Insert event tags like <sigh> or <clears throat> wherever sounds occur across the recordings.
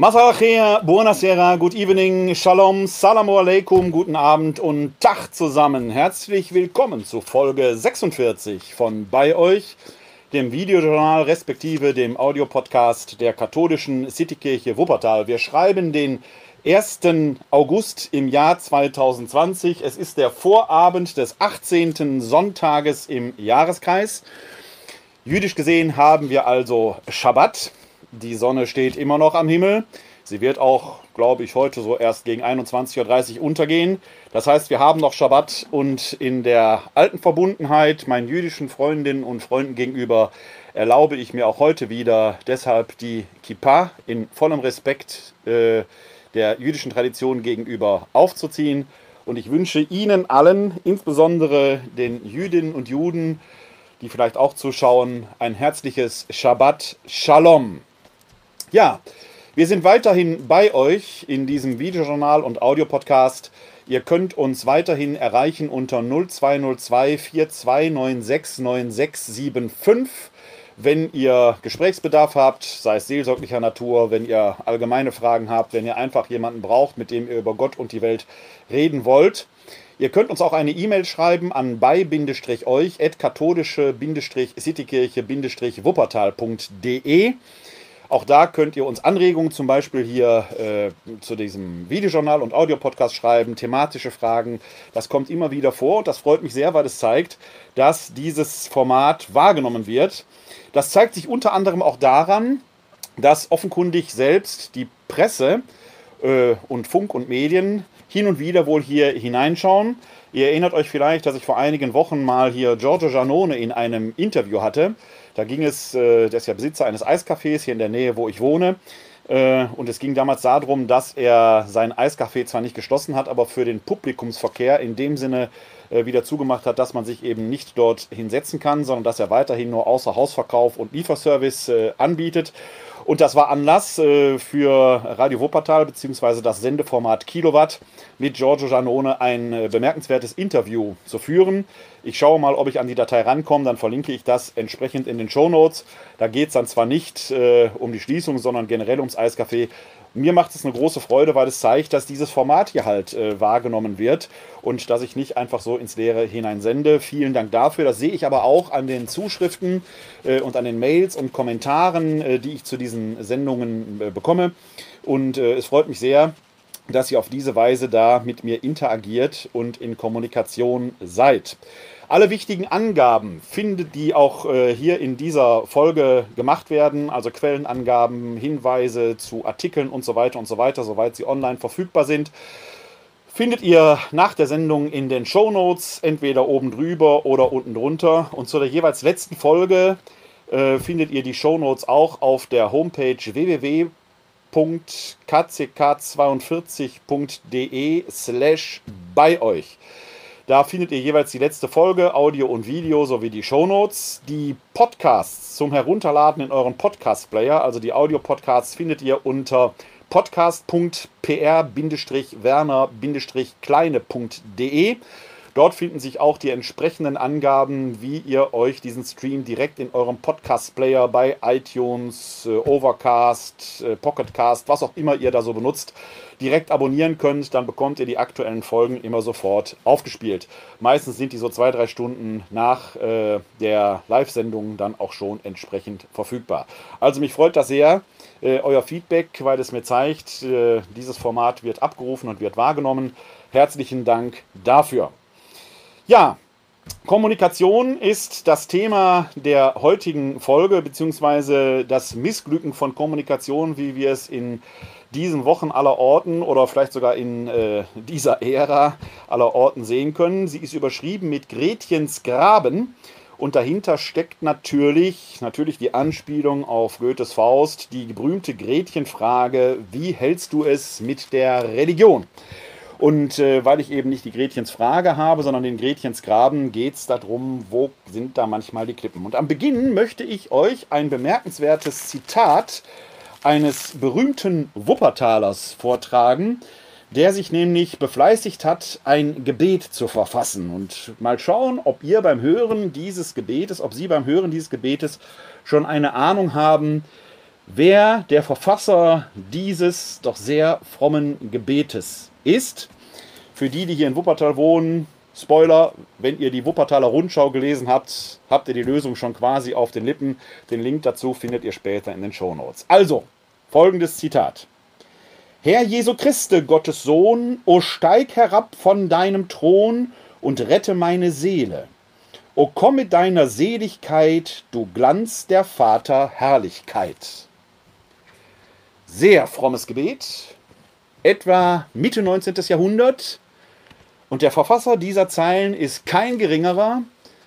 Masachea, buonasera, good evening, shalom, salamu alaikum, guten Abend und Tag zusammen. Herzlich willkommen zu Folge 46 von Bei euch, dem Videojournal respektive dem Audiopodcast der katholischen Citykirche Wuppertal. Wir schreiben den 1. August im Jahr 2020. Es ist der Vorabend des 18. Sonntages im Jahreskreis. Jüdisch gesehen haben wir also Schabbat. Die Sonne steht immer noch am Himmel. Sie wird auch, glaube ich, heute so erst gegen 21.30 Uhr untergehen. Das heißt, wir haben noch Schabbat und in der alten Verbundenheit meinen jüdischen Freundinnen und Freunden gegenüber erlaube ich mir auch heute wieder deshalb die Kippa in vollem Respekt äh, der jüdischen Tradition gegenüber aufzuziehen. Und ich wünsche Ihnen allen, insbesondere den Jüdinnen und Juden, die vielleicht auch zuschauen, ein herzliches Shabbat Shalom. Ja, wir sind weiterhin bei euch in diesem Videojournal und Audiopodcast. Ihr könnt uns weiterhin erreichen unter 0202 4296 9675. Wenn ihr Gesprächsbedarf habt, sei es seelsorglicher Natur, wenn ihr allgemeine Fragen habt, wenn ihr einfach jemanden braucht, mit dem ihr über Gott und die Welt reden wollt. Ihr könnt uns auch eine E-Mail schreiben an bei-euch katholische-citykirche-wuppertal.de. Auch da könnt ihr uns Anregungen zum Beispiel hier äh, zu diesem Videojournal und Audiopodcast schreiben, thematische Fragen. Das kommt immer wieder vor und das freut mich sehr, weil es zeigt, dass dieses Format wahrgenommen wird. Das zeigt sich unter anderem auch daran, dass offenkundig selbst die Presse äh, und Funk und Medien hin und wieder wohl hier hineinschauen. Ihr erinnert euch vielleicht, dass ich vor einigen Wochen mal hier Giorgio Giannone in einem Interview hatte. Da ging es, äh, der ist ja Besitzer eines Eiscafés hier in der Nähe, wo ich wohne. Äh, und es ging damals darum, dass er sein Eiscafé zwar nicht geschlossen hat, aber für den Publikumsverkehr in dem Sinne wieder zugemacht hat, dass man sich eben nicht dort hinsetzen kann, sondern dass er weiterhin nur Außerhausverkauf und Lieferservice anbietet. Und das war Anlass äh, für Radio Wuppertal bzw. das Sendeformat Kilowatt mit Giorgio Giannone ein äh, bemerkenswertes Interview zu führen. Ich schaue mal, ob ich an die Datei rankomme, dann verlinke ich das entsprechend in den Show Notes. Da geht es dann zwar nicht äh, um die Schließung, sondern generell ums Eiscafé mir macht es eine große Freude, weil es zeigt, dass dieses Format hier halt äh, wahrgenommen wird und dass ich nicht einfach so ins Leere hineinsende. Vielen Dank dafür. Das sehe ich aber auch an den Zuschriften äh, und an den Mails und Kommentaren, äh, die ich zu diesen Sendungen äh, bekomme. Und äh, es freut mich sehr, dass ihr auf diese Weise da mit mir interagiert und in Kommunikation seid. Alle wichtigen Angaben findet die auch äh, hier in dieser Folge gemacht werden, also Quellenangaben, Hinweise zu Artikeln und so weiter und so weiter, soweit sie online verfügbar sind. Findet ihr nach der Sendung in den Show Notes, entweder oben drüber oder unten drunter. Und zu der jeweils letzten Folge äh, findet ihr die Show Notes auch auf der Homepage www.kck42.de slash bei euch. Da findet ihr jeweils die letzte Folge, Audio und Video sowie die Shownotes. Die Podcasts zum Herunterladen in euren Podcast-Player, also die Audio-Podcasts, findet ihr unter podcast.pr-werner-kleine.de. Dort finden sich auch die entsprechenden Angaben, wie ihr euch diesen Stream direkt in eurem Podcast-Player bei iTunes, äh, Overcast, äh, Pocketcast, was auch immer ihr da so benutzt, direkt abonnieren könnt, dann bekommt ihr die aktuellen Folgen immer sofort aufgespielt. Meistens sind die so zwei, drei Stunden nach äh, der Live-Sendung dann auch schon entsprechend verfügbar. Also mich freut das sehr, äh, euer Feedback, weil es mir zeigt, äh, dieses Format wird abgerufen und wird wahrgenommen. Herzlichen Dank dafür. Ja, Kommunikation ist das Thema der heutigen Folge, beziehungsweise das Missglücken von Kommunikation, wie wir es in diesen Wochen aller Orten oder vielleicht sogar in äh, dieser Ära aller Orten sehen können. Sie ist überschrieben mit Gretchens Graben. Und dahinter steckt natürlich, natürlich die Anspielung auf Goethes Faust, die berühmte Gretchenfrage, wie hältst du es mit der Religion? Und äh, weil ich eben nicht die Gretchens Frage habe, sondern den Gretchens Graben, geht es darum, wo sind da manchmal die Klippen. Und am Beginn möchte ich euch ein bemerkenswertes Zitat eines berühmten Wuppertalers vortragen, der sich nämlich befleißigt hat, ein Gebet zu verfassen. Und mal schauen, ob ihr beim Hören dieses Gebetes, ob Sie beim Hören dieses Gebetes schon eine Ahnung haben, wer der Verfasser dieses doch sehr frommen Gebetes ist. Für die, die hier in Wuppertal wohnen, Spoiler, wenn ihr die Wuppertaler Rundschau gelesen habt, habt ihr die Lösung schon quasi auf den Lippen. Den Link dazu findet ihr später in den Show Notes. Also, folgendes Zitat. Herr Jesu Christe, Gottes Sohn, o steig herab von deinem Thron und rette meine Seele. O komm mit deiner Seligkeit, du Glanz der Vater Herrlichkeit. Sehr frommes Gebet, etwa Mitte 19. Jahrhundert. Und der Verfasser dieser Zeilen ist kein geringerer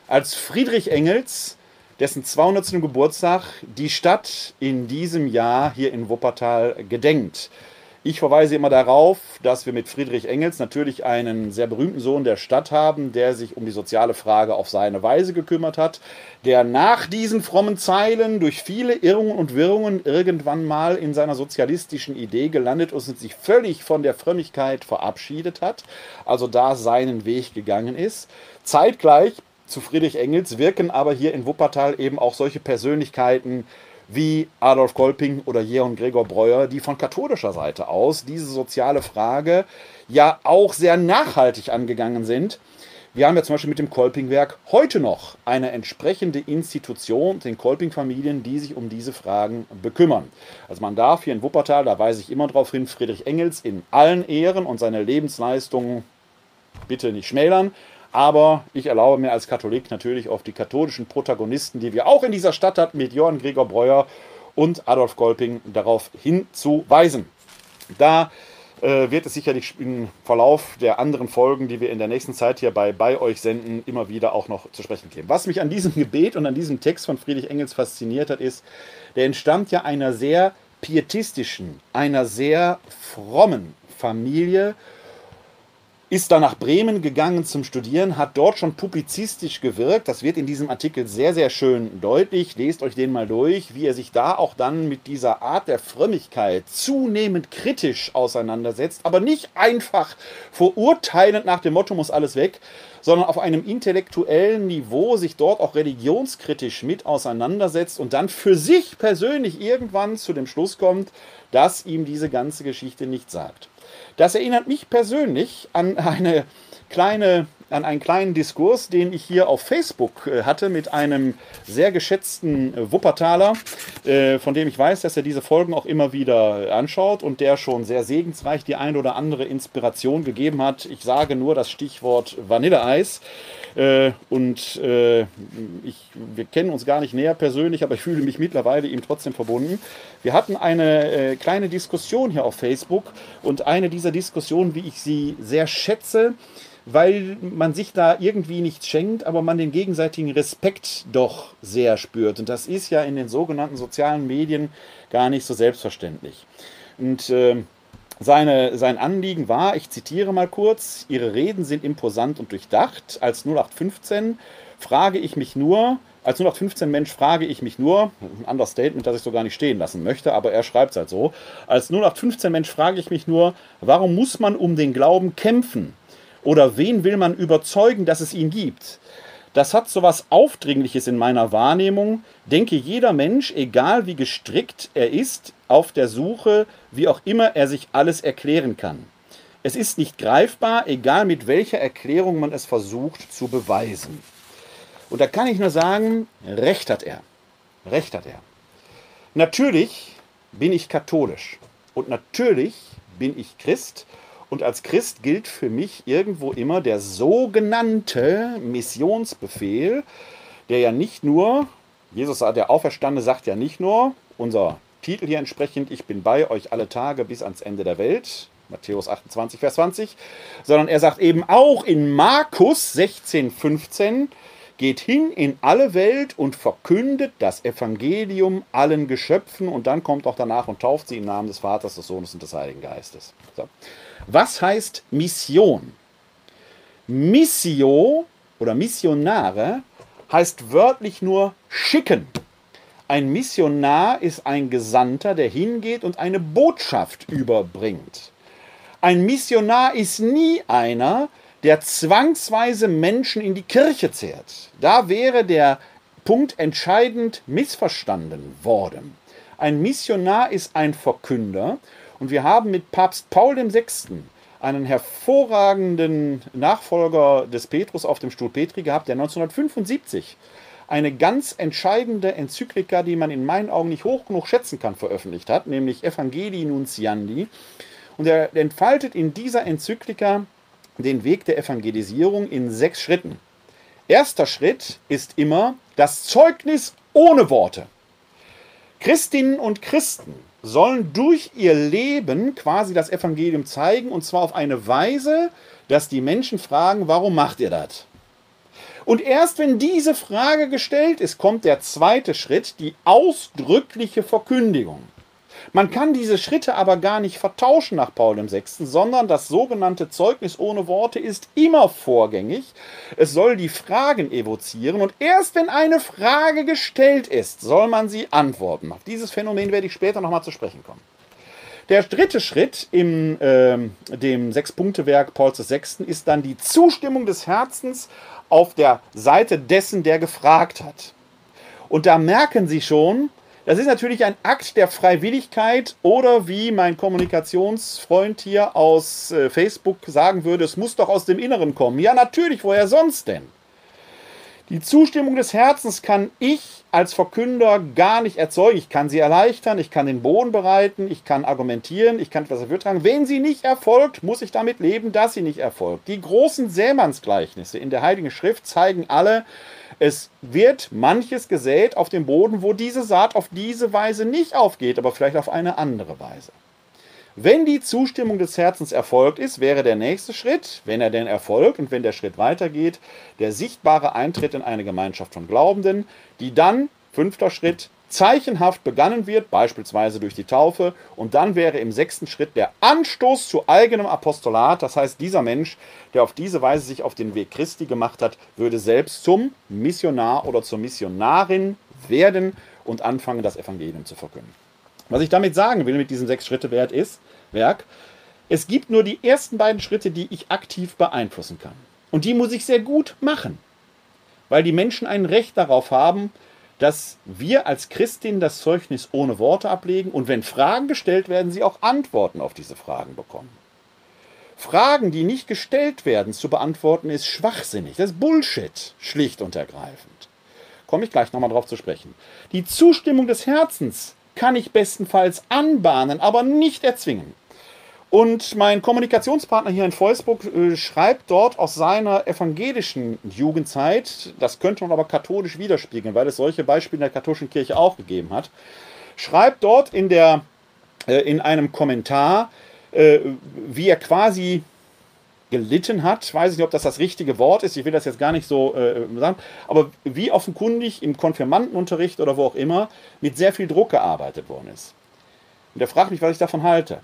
als Friedrich Engels, dessen 200. Geburtstag die Stadt in diesem Jahr hier in Wuppertal gedenkt. Ich verweise immer darauf, dass wir mit Friedrich Engels natürlich einen sehr berühmten Sohn der Stadt haben, der sich um die soziale Frage auf seine Weise gekümmert hat, der nach diesen frommen Zeilen durch viele Irrungen und Wirrungen irgendwann mal in seiner sozialistischen Idee gelandet und sich völlig von der Frömmigkeit verabschiedet hat, also da seinen Weg gegangen ist. Zeitgleich zu Friedrich Engels wirken aber hier in Wuppertal eben auch solche Persönlichkeiten wie Adolf Kolping oder Jeon Gregor Breuer, die von katholischer Seite aus diese soziale Frage ja auch sehr nachhaltig angegangen sind. Wir haben ja zum Beispiel mit dem Kolpingwerk heute noch eine entsprechende Institution, den Kolping-Familien, die sich um diese Fragen bekümmern. Also man darf hier in Wuppertal, da weise ich immer darauf hin, Friedrich Engels in allen Ehren und seine Lebensleistungen bitte nicht schmälern. Aber ich erlaube mir als Katholik natürlich auf die katholischen Protagonisten, die wir auch in dieser Stadt hatten, mit Johann Gregor Breuer und Adolf Kolping, darauf hinzuweisen. Da äh, wird es sicherlich im Verlauf der anderen Folgen, die wir in der nächsten Zeit hier bei, bei euch senden, immer wieder auch noch zu sprechen geben. Was mich an diesem Gebet und an diesem Text von Friedrich Engels fasziniert hat, ist, der entstammt ja einer sehr pietistischen, einer sehr frommen Familie ist dann nach Bremen gegangen zum Studieren, hat dort schon publizistisch gewirkt. Das wird in diesem Artikel sehr, sehr schön deutlich. Lest euch den mal durch, wie er sich da auch dann mit dieser Art der Frömmigkeit zunehmend kritisch auseinandersetzt, aber nicht einfach verurteilend nach dem Motto muss alles weg, sondern auf einem intellektuellen Niveau sich dort auch religionskritisch mit auseinandersetzt und dann für sich persönlich irgendwann zu dem Schluss kommt, dass ihm diese ganze Geschichte nicht sagt. Das erinnert mich persönlich an eine kleine an einen kleinen Diskurs, den ich hier auf Facebook äh, hatte mit einem sehr geschätzten äh, Wuppertaler, äh, von dem ich weiß, dass er diese Folgen auch immer wieder anschaut und der schon sehr segensreich die ein oder andere Inspiration gegeben hat. Ich sage nur das Stichwort Vanilleeis. Und ich, wir kennen uns gar nicht näher persönlich, aber ich fühle mich mittlerweile ihm trotzdem verbunden. Wir hatten eine kleine Diskussion hier auf Facebook und eine dieser Diskussionen, wie ich sie sehr schätze, weil man sich da irgendwie nichts schenkt, aber man den gegenseitigen Respekt doch sehr spürt. Und das ist ja in den sogenannten sozialen Medien gar nicht so selbstverständlich. Und äh, seine, sein Anliegen war, ich zitiere mal kurz, Ihre Reden sind imposant und durchdacht. Als 0815 frage ich mich nur, als 0815 Mensch frage ich mich nur, ein Understatement, das ich so gar nicht stehen lassen möchte, aber er schreibt es halt so, als 0815 Mensch frage ich mich nur, warum muss man um den Glauben kämpfen? Oder wen will man überzeugen, dass es ihn gibt? Das hat so was Aufdringliches in meiner Wahrnehmung. Denke jeder Mensch, egal wie gestrickt er ist, auf der Suche, wie auch immer er sich alles erklären kann. Es ist nicht greifbar, egal mit welcher Erklärung man es versucht zu beweisen. Und da kann ich nur sagen, recht hat er. Recht hat er. Natürlich bin ich katholisch und natürlich bin ich Christ und als Christ gilt für mich irgendwo immer der sogenannte Missionsbefehl, der ja nicht nur, Jesus, der Auferstandene, sagt ja nicht nur, unser Titel hier entsprechend, ich bin bei euch alle Tage bis ans Ende der Welt, Matthäus 28, Vers 20, sondern er sagt eben auch in Markus 16, 15, geht hin in alle Welt und verkündet das Evangelium allen Geschöpfen und dann kommt auch danach und tauft sie im Namen des Vaters, des Sohnes und des Heiligen Geistes. So. Was heißt Mission? Missio oder Missionare heißt wörtlich nur schicken. Ein Missionar ist ein Gesandter, der hingeht und eine Botschaft überbringt. Ein Missionar ist nie einer, der zwangsweise Menschen in die Kirche zehrt. Da wäre der Punkt entscheidend missverstanden worden. Ein Missionar ist ein Verkünder. Und wir haben mit Papst Paul VI. einen hervorragenden Nachfolger des Petrus auf dem Stuhl Petri gehabt, der 1975 eine ganz entscheidende Enzyklika, die man in meinen Augen nicht hoch genug schätzen kann, veröffentlicht hat, nämlich Evangelii Nuntiandi. Und er entfaltet in dieser Enzyklika den Weg der Evangelisierung in sechs Schritten. Erster Schritt ist immer das Zeugnis ohne Worte. Christinnen und Christen sollen durch ihr Leben quasi das Evangelium zeigen und zwar auf eine Weise, dass die Menschen fragen, warum macht ihr das? Und erst wenn diese Frage gestellt ist, kommt der zweite Schritt, die ausdrückliche Verkündigung. Man kann diese Schritte aber gar nicht vertauschen nach Paul VI., sondern das sogenannte Zeugnis ohne Worte ist immer vorgängig. Es soll die Fragen evozieren und erst wenn eine Frage gestellt ist, soll man sie antworten. Auf dieses Phänomen werde ich später nochmal zu sprechen kommen. Der dritte Schritt in äh, dem Sechs-Punkte-Werk Pauls VI. ist dann die Zustimmung des Herzens auf der Seite dessen, der gefragt hat. Und da merken Sie schon, das ist natürlich ein Akt der Freiwilligkeit oder wie mein Kommunikationsfreund hier aus äh, Facebook sagen würde, es muss doch aus dem Inneren kommen. Ja, natürlich, woher sonst denn? Die Zustimmung des Herzens kann ich als Verkünder gar nicht erzeugen. Ich kann sie erleichtern, ich kann den Boden bereiten, ich kann argumentieren, ich kann etwas dafür tragen. Wenn sie nicht erfolgt, muss ich damit leben, dass sie nicht erfolgt. Die großen Sämannsgleichnisse in der Heiligen Schrift zeigen alle, es wird manches gesät auf dem Boden, wo diese Saat auf diese Weise nicht aufgeht, aber vielleicht auf eine andere Weise. Wenn die Zustimmung des Herzens erfolgt ist, wäre der nächste Schritt, wenn er denn erfolgt und wenn der Schritt weitergeht, der sichtbare Eintritt in eine Gemeinschaft von Glaubenden, die dann, fünfter Schritt, zeichenhaft begannen wird, beispielsweise durch die Taufe. Und dann wäre im sechsten Schritt der Anstoß zu eigenem Apostolat. Das heißt, dieser Mensch, der auf diese Weise sich auf den Weg Christi gemacht hat, würde selbst zum Missionar oder zur Missionarin werden und anfangen, das Evangelium zu verkünden. Was ich damit sagen will mit diesem Sechs-Schritte-Werk ist, Werk, es gibt nur die ersten beiden Schritte, die ich aktiv beeinflussen kann. Und die muss ich sehr gut machen, weil die Menschen ein Recht darauf haben, dass wir als Christin das Zeugnis ohne Worte ablegen und wenn Fragen gestellt werden, sie auch Antworten auf diese Fragen bekommen. Fragen, die nicht gestellt werden, zu beantworten, ist schwachsinnig. Das ist Bullshit, schlicht und ergreifend. Komme ich gleich nochmal drauf zu sprechen. Die Zustimmung des Herzens kann ich bestenfalls anbahnen, aber nicht erzwingen. Und mein Kommunikationspartner hier in Facebook äh, schreibt dort aus seiner evangelischen Jugendzeit, das könnte man aber katholisch widerspiegeln, weil es solche Beispiele in der katholischen Kirche auch gegeben hat, schreibt dort in, der, äh, in einem Kommentar, äh, wie er quasi gelitten hat. Ich weiß nicht, ob das das richtige Wort ist. Ich will das jetzt gar nicht so äh, sagen. Aber wie offenkundig im Konfirmandenunterricht oder wo auch immer mit sehr viel Druck gearbeitet worden ist. Und er fragt mich, was ich davon halte.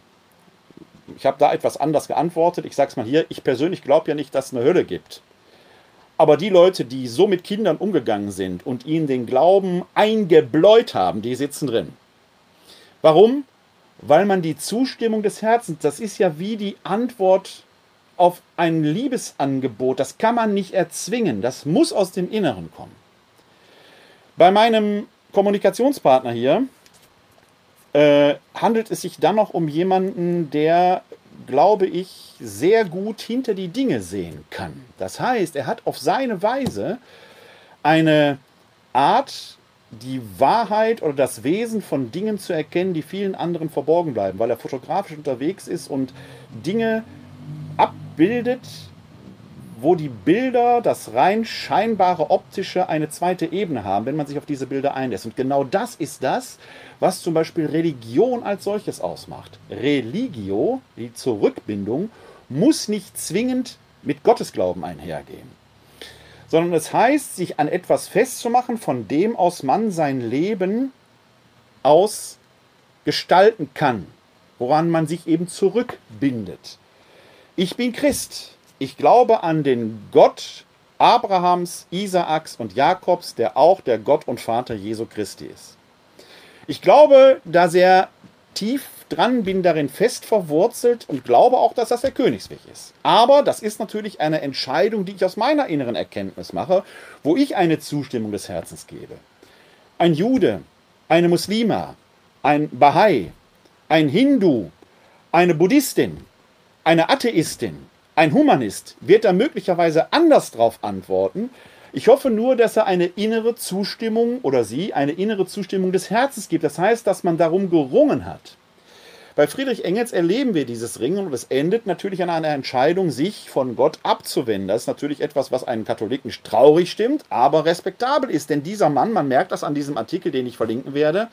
Ich habe da etwas anders geantwortet. Ich sage es mal hier, ich persönlich glaube ja nicht, dass es eine Hölle gibt. Aber die Leute, die so mit Kindern umgegangen sind und ihnen den Glauben eingebläut haben, die sitzen drin. Warum? Weil man die Zustimmung des Herzens, das ist ja wie die Antwort auf ein Liebesangebot, das kann man nicht erzwingen, das muss aus dem Inneren kommen. Bei meinem Kommunikationspartner hier, äh, handelt es sich dann noch um jemanden, der, glaube ich, sehr gut hinter die Dinge sehen kann. Das heißt, er hat auf seine Weise eine Art, die Wahrheit oder das Wesen von Dingen zu erkennen, die vielen anderen verborgen bleiben, weil er fotografisch unterwegs ist und Dinge abbildet, wo die Bilder, das rein scheinbare optische, eine zweite Ebene haben, wenn man sich auf diese Bilder einlässt. Und genau das ist das, was zum Beispiel Religion als solches ausmacht. Religio, die Zurückbindung, muss nicht zwingend mit Gottesglauben einhergehen, sondern es heißt, sich an etwas festzumachen, von dem aus man sein Leben aus gestalten kann, woran man sich eben zurückbindet. Ich bin Christ. Ich glaube an den Gott Abrahams, Isaaks und Jakobs, der auch der Gott und Vater Jesu Christi ist. Ich glaube da sehr tief dran, bin darin fest verwurzelt und glaube auch, dass das der Königsweg ist. Aber das ist natürlich eine Entscheidung, die ich aus meiner inneren Erkenntnis mache, wo ich eine Zustimmung des Herzens gebe. Ein Jude, eine Muslima, ein Bahai, ein Hindu, eine Buddhistin, eine Atheistin, ein Humanist wird da möglicherweise anders drauf antworten. Ich hoffe nur, dass er eine innere Zustimmung oder sie eine innere Zustimmung des Herzens gibt. Das heißt, dass man darum gerungen hat. Bei Friedrich Engels erleben wir dieses Ringen und es endet natürlich an einer Entscheidung, sich von Gott abzuwenden. Das ist natürlich etwas, was einen Katholiken traurig stimmt, aber respektabel ist. Denn dieser Mann, man merkt das an diesem Artikel, den ich verlinken werde,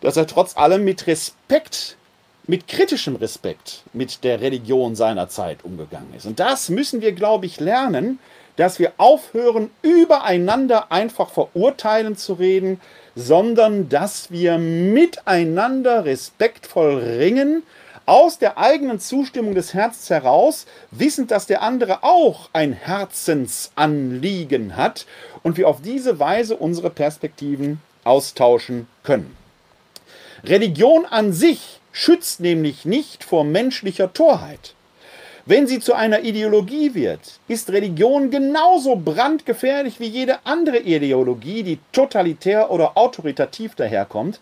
dass er trotz allem mit Respekt mit kritischem Respekt mit der Religion seiner Zeit umgegangen ist. Und das müssen wir, glaube ich, lernen, dass wir aufhören, übereinander einfach verurteilen zu reden, sondern dass wir miteinander respektvoll ringen, aus der eigenen Zustimmung des Herzens heraus, wissend, dass der andere auch ein Herzensanliegen hat und wir auf diese Weise unsere Perspektiven austauschen können. Religion an sich schützt nämlich nicht vor menschlicher Torheit. Wenn sie zu einer Ideologie wird, ist Religion genauso brandgefährlich wie jede andere Ideologie, die totalitär oder autoritativ daherkommt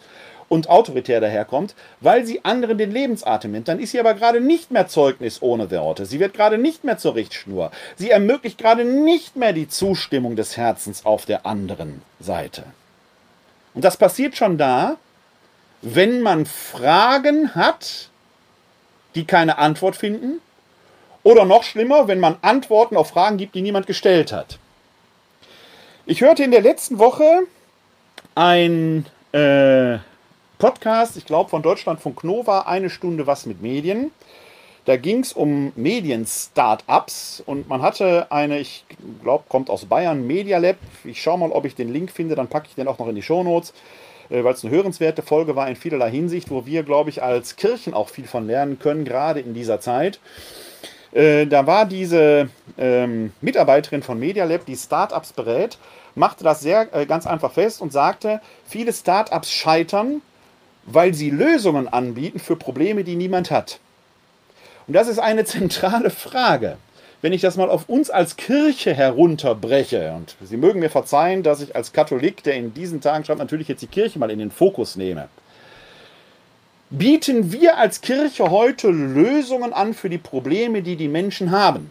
und autoritär daherkommt, weil sie anderen den Lebensatem nimmt. Dann ist sie aber gerade nicht mehr Zeugnis ohne Worte. Sie wird gerade nicht mehr zur Richtschnur. Sie ermöglicht gerade nicht mehr die Zustimmung des Herzens auf der anderen Seite. Und das passiert schon da, wenn man Fragen hat, die keine Antwort finden, oder noch schlimmer, wenn man Antworten auf Fragen gibt, die niemand gestellt hat. Ich hörte in der letzten Woche ein äh, Podcast, ich glaube von Deutschlandfunk Nova, eine Stunde was mit Medien. Da ging es um Medien-Startups und man hatte eine, ich glaube, kommt aus Bayern, Media Lab. Ich schaue mal, ob ich den Link finde, dann packe ich den auch noch in die Show Notes. Äh, weil es eine hörenswerte Folge war in vielerlei Hinsicht, wo wir, glaube ich, als Kirchen auch viel von lernen können, gerade in dieser Zeit. Äh, da war diese ähm, Mitarbeiterin von Media Lab, die Startups berät, machte das sehr äh, ganz einfach fest und sagte, viele Startups scheitern, weil sie Lösungen anbieten für Probleme, die niemand hat. Und das ist eine <laughs> zentrale Frage wenn ich das mal auf uns als Kirche herunterbreche, und Sie mögen mir verzeihen, dass ich als Katholik, der in diesen Tagen schreibt, natürlich jetzt die Kirche mal in den Fokus nehme. Bieten wir als Kirche heute Lösungen an für die Probleme, die die Menschen haben?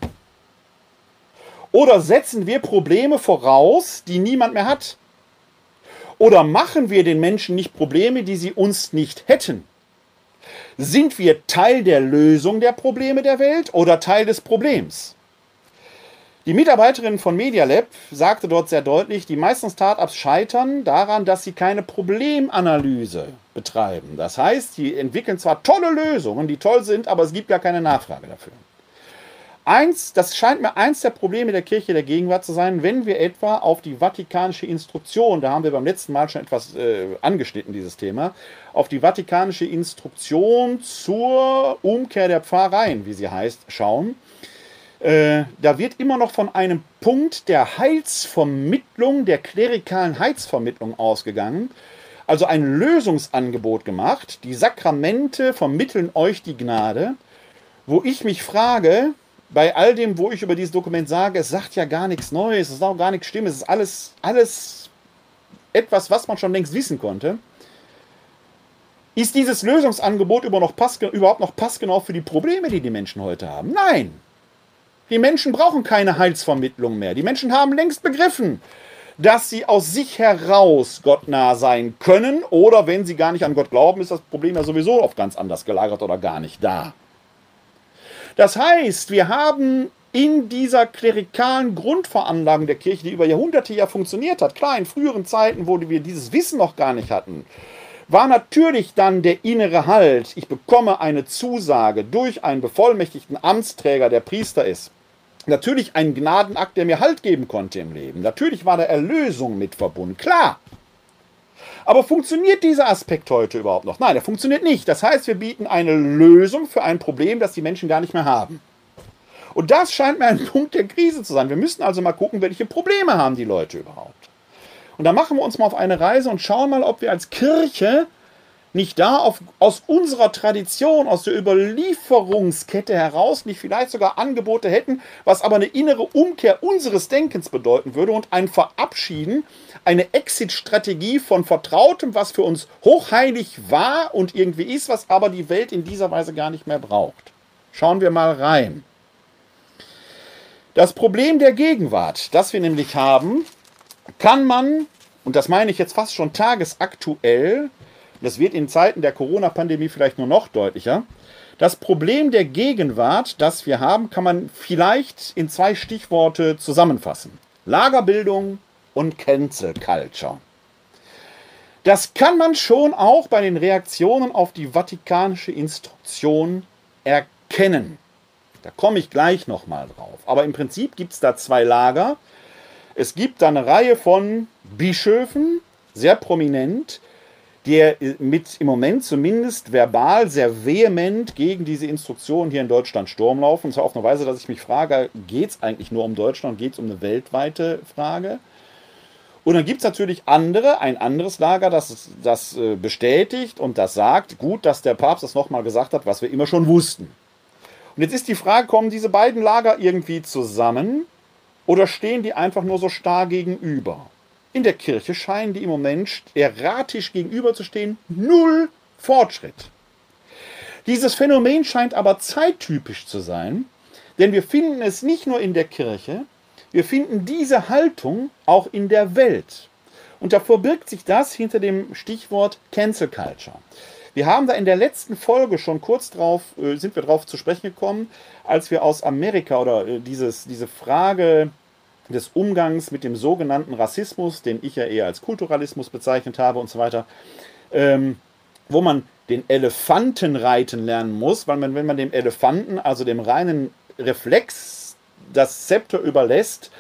Oder setzen wir Probleme voraus, die niemand mehr hat? Oder machen wir den Menschen nicht Probleme, die sie uns nicht hätten? Sind wir Teil der Lösung der Probleme der Welt oder Teil des Problems? Die Mitarbeiterin von Media Lab sagte dort sehr deutlich, die meisten Startups scheitern daran, dass sie keine Problemanalyse betreiben. Das heißt, sie entwickeln zwar tolle Lösungen, die toll sind, aber es gibt gar keine Nachfrage dafür. Eins, das scheint mir eins der Probleme der Kirche der Gegenwart zu sein, wenn wir etwa auf die vatikanische Instruktion, da haben wir beim letzten Mal schon etwas äh, angeschnitten, dieses Thema, auf die vatikanische Instruktion zur Umkehr der Pfarreien, wie sie heißt, schauen äh, da wird immer noch von einem Punkt der Heilsvermittlung, der klerikalen Heilsvermittlung ausgegangen. Also ein Lösungsangebot gemacht. Die Sakramente vermitteln euch die Gnade. Wo ich mich frage, bei all dem, wo ich über dieses Dokument sage, es sagt ja gar nichts Neues, es ist auch gar nichts Stimmes, es ist alles, alles etwas, was man schon längst wissen konnte. Ist dieses Lösungsangebot überhaupt noch passgenau für die Probleme, die die Menschen heute haben? Nein. Die Menschen brauchen keine Heilsvermittlung mehr. Die Menschen haben längst begriffen, dass sie aus sich heraus gottnah sein können oder wenn sie gar nicht an Gott glauben, ist das Problem ja sowieso auf ganz anders gelagert oder gar nicht da. Das heißt, wir haben in dieser klerikalen Grundveranlagung der Kirche, die über Jahrhunderte ja funktioniert hat, klar, in früheren Zeiten, wo wir dieses Wissen noch gar nicht hatten, war natürlich dann der innere Halt, ich bekomme eine Zusage durch einen bevollmächtigten Amtsträger, der Priester ist, natürlich ein Gnadenakt, der mir Halt geben konnte im Leben. Natürlich war da Erlösung mit verbunden, klar. Aber funktioniert dieser Aspekt heute überhaupt noch? Nein, er funktioniert nicht. Das heißt, wir bieten eine Lösung für ein Problem, das die Menschen gar nicht mehr haben. Und das scheint mir ein <laughs> Punkt der Krise zu sein. Wir müssen also mal gucken, welche Probleme haben die Leute überhaupt. Und da machen wir uns mal auf eine Reise und schauen mal, ob wir als Kirche nicht da auf, aus unserer Tradition, aus der Überlieferungskette heraus nicht vielleicht sogar Angebote hätten, was aber eine innere Umkehr unseres Denkens bedeuten würde und ein Verabschieden, eine Exit-Strategie von Vertrautem, was für uns hochheilig war und irgendwie ist, was aber die Welt in dieser Weise gar nicht mehr braucht. Schauen wir mal rein. Das Problem der Gegenwart, das wir nämlich haben, kann man, und das meine ich jetzt fast schon tagesaktuell, das wird in Zeiten der Corona-Pandemie vielleicht nur noch deutlicher, das Problem der Gegenwart, das wir haben, kann man vielleicht in zwei Stichworte zusammenfassen. Lagerbildung und Cancel Culture. Das kann man schon auch bei den Reaktionen auf die vatikanische Instruktion erkennen. Da komme ich gleich nochmal drauf. Aber im Prinzip gibt es da zwei Lager. Es gibt da eine Reihe von Bischöfen, sehr prominent, die mit im Moment zumindest verbal sehr vehement gegen diese Instruktionen hier in Deutschland Sturm laufen. Und zwar auf eine Weise, dass ich mich frage, geht es eigentlich nur um Deutschland, geht es um eine weltweite Frage? Und dann gibt es natürlich andere, ein anderes Lager, das das äh, bestätigt und das sagt, gut, dass der Papst das nochmal gesagt hat, was wir immer schon wussten. Und jetzt ist die Frage, kommen diese beiden Lager irgendwie zusammen oder stehen die einfach nur so starr gegenüber? In der Kirche scheinen die im Moment erratisch gegenüberzustehen. Null Fortschritt. Dieses Phänomen scheint aber zeittypisch zu sein, denn wir finden es nicht nur in der Kirche, wir finden diese Haltung auch in der Welt. Und da verbirgt sich das hinter dem Stichwort Cancel Culture. Wir haben da in der letzten Folge schon kurz drauf, äh, sind wir drauf zu sprechen gekommen, als wir aus Amerika oder äh, dieses, diese Frage des Umgangs mit dem sogenannten Rassismus, den ich ja eher als Kulturalismus bezeichnet habe und so weiter, ähm, wo man den Elefanten reiten lernen muss, weil man, wenn man dem Elefanten, also dem reinen Reflex, das Zepter überlässt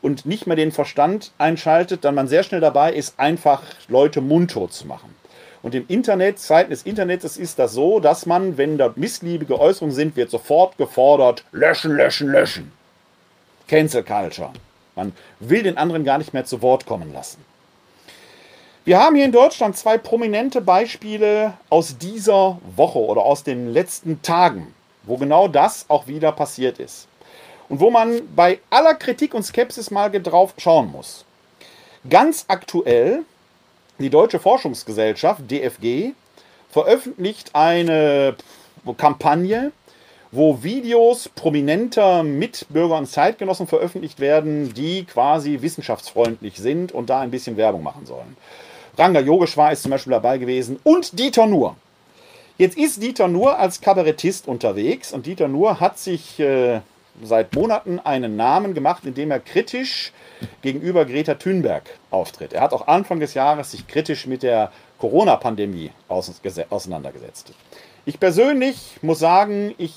und nicht mehr den Verstand einschaltet, dann man sehr schnell dabei ist, einfach Leute mundtot zu machen. Und im Internet, Zeiten des Internets ist das so, dass man, wenn da missliebige Äußerungen sind, wird sofort gefordert, löschen, löschen, löschen. Cancel Culture. Man will den anderen gar nicht mehr zu Wort kommen lassen. Wir haben hier in Deutschland zwei prominente Beispiele aus dieser Woche oder aus den letzten Tagen, wo genau das auch wieder passiert ist. Und wo man bei aller Kritik und Skepsis mal drauf schauen muss. Ganz aktuell die Deutsche Forschungsgesellschaft, DFG, veröffentlicht eine Kampagne, wo Videos prominenter Mitbürger und Zeitgenossen veröffentlicht werden, die quasi wissenschaftsfreundlich sind und da ein bisschen Werbung machen sollen. Ranga Yogeshwar ist zum Beispiel dabei gewesen und Dieter Nuhr. Jetzt ist Dieter Nuhr als Kabarettist unterwegs und Dieter Nuhr hat sich äh, seit Monaten einen Namen gemacht, indem er kritisch gegenüber Greta Thunberg auftritt. Er hat auch Anfang des Jahres sich kritisch mit der Corona-Pandemie auseinandergesetzt. Ich persönlich muss sagen, ich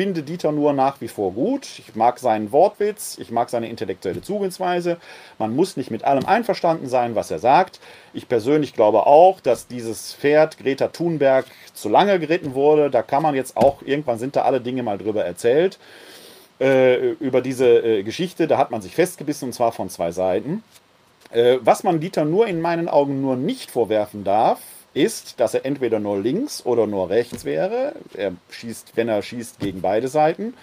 finde Dieter nur nach wie vor gut. Ich mag seinen Wortwitz, ich mag seine intellektuelle Zugehensweise. Man muss nicht mit allem einverstanden sein, was er sagt. Ich persönlich glaube auch, dass dieses Pferd Greta Thunberg zu lange geritten wurde. Da kann man jetzt auch, irgendwann sind da alle Dinge mal drüber erzählt. Äh, über diese äh, Geschichte. Da hat man sich festgebissen und zwar von zwei Seiten. Äh, was man Dieter nur in meinen Augen nur nicht vorwerfen darf, ist, dass er entweder nur links oder nur rechts wäre. Er schießt, wenn er schießt, gegen beide Seiten.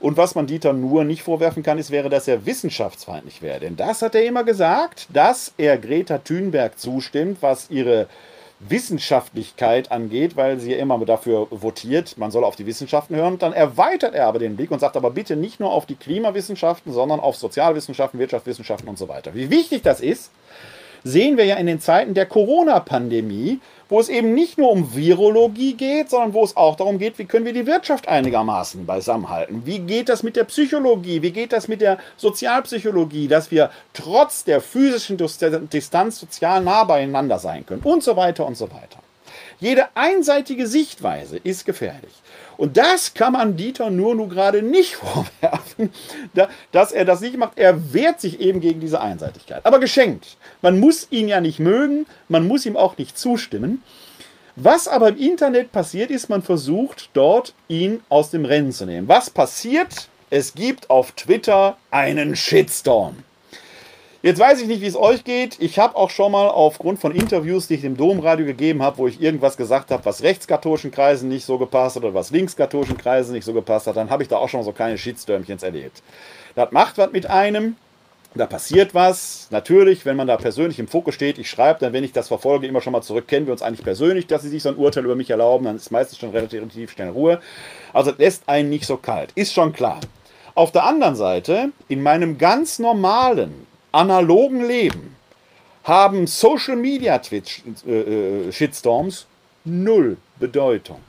Und was man Dieter nur nicht vorwerfen kann, ist, wäre, dass er wissenschaftsfeindlich wäre. Denn das hat er immer gesagt, dass er Greta Thunberg zustimmt, was ihre Wissenschaftlichkeit angeht, weil sie immer dafür votiert, man soll auf die Wissenschaften hören. Dann erweitert er aber den Blick und sagt aber bitte nicht nur auf die Klimawissenschaften, sondern auf Sozialwissenschaften, Wirtschaftswissenschaften und so weiter. Wie wichtig das ist, sehen wir ja in den Zeiten der Corona-Pandemie, wo es eben nicht nur um Virologie geht, sondern wo es auch darum geht, wie können wir die Wirtschaft einigermaßen beisammenhalten. Wie geht das mit der Psychologie? Wie geht das mit der Sozialpsychologie, dass wir trotz der physischen Distanz sozial nah beieinander sein können und so weiter und so weiter. Jede einseitige Sichtweise ist gefährlich. Und das kann man Dieter nur nur gerade nicht <laughs> vorwerfen, dass er das nicht macht. Er wehrt sich eben gegen diese Einseitigkeit. Aber geschenkt. Man muss ihn ja nicht mögen, man muss ihm auch nicht zustimmen. Was aber im Internet passiert ist, man versucht dort ihn aus dem Rennen zu nehmen. Was passiert? Es gibt auf Twitter einen Shitstorm. Jetzt weiß ich nicht, wie es euch geht. Ich habe auch schon mal aufgrund von Interviews, die ich dem Domradio gegeben habe, wo ich irgendwas gesagt habe, was rechtskatholischen Kreisen nicht so gepasst hat oder was linkskatholischen Kreisen nicht so gepasst hat, dann habe ich da auch schon so kleine Shitstürmchens erlebt. Das macht was mit einem. Da passiert was. Natürlich, wenn man da persönlich im Fokus steht, ich schreibe dann, wenn ich das verfolge, immer schon mal zurück, kennen wir uns eigentlich persönlich, dass sie sich so ein Urteil über mich erlauben, dann ist meistens schon relativ schnell Ruhe. Also das lässt einen nicht so kalt. Ist schon klar. Auf der anderen Seite, in meinem ganz normalen, analogen Leben haben Social Media Twitch, äh, äh, Shitstorms null Bedeutung.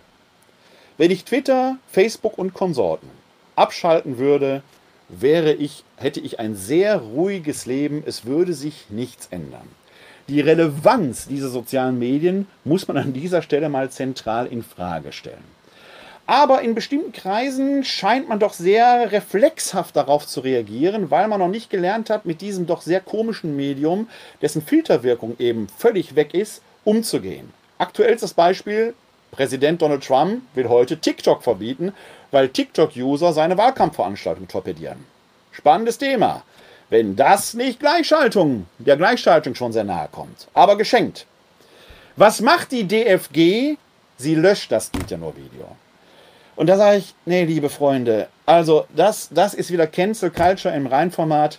Wenn ich Twitter, Facebook und Konsorten abschalten würde, wäre ich, hätte ich ein sehr ruhiges Leben, es würde sich nichts ändern. Die Relevanz dieser sozialen Medien muss man an dieser Stelle mal zentral in Frage stellen. Aber in bestimmten Kreisen scheint man doch sehr reflexhaft darauf zu reagieren, weil man noch nicht gelernt hat, mit diesem doch sehr komischen Medium, dessen Filterwirkung eben völlig weg ist, umzugehen. Aktuellstes Beispiel, Präsident Donald Trump will heute TikTok verbieten, weil TikTok-User seine Wahlkampfveranstaltung torpedieren. Spannendes Thema. Wenn das nicht Gleichschaltung, der Gleichschaltung schon sehr nahe kommt. Aber geschenkt. Was macht die DFG? Sie löscht das Dieter nur Video. Und da sage ich, nee, liebe Freunde, also das, das ist wieder Cancel Culture im Reinformat.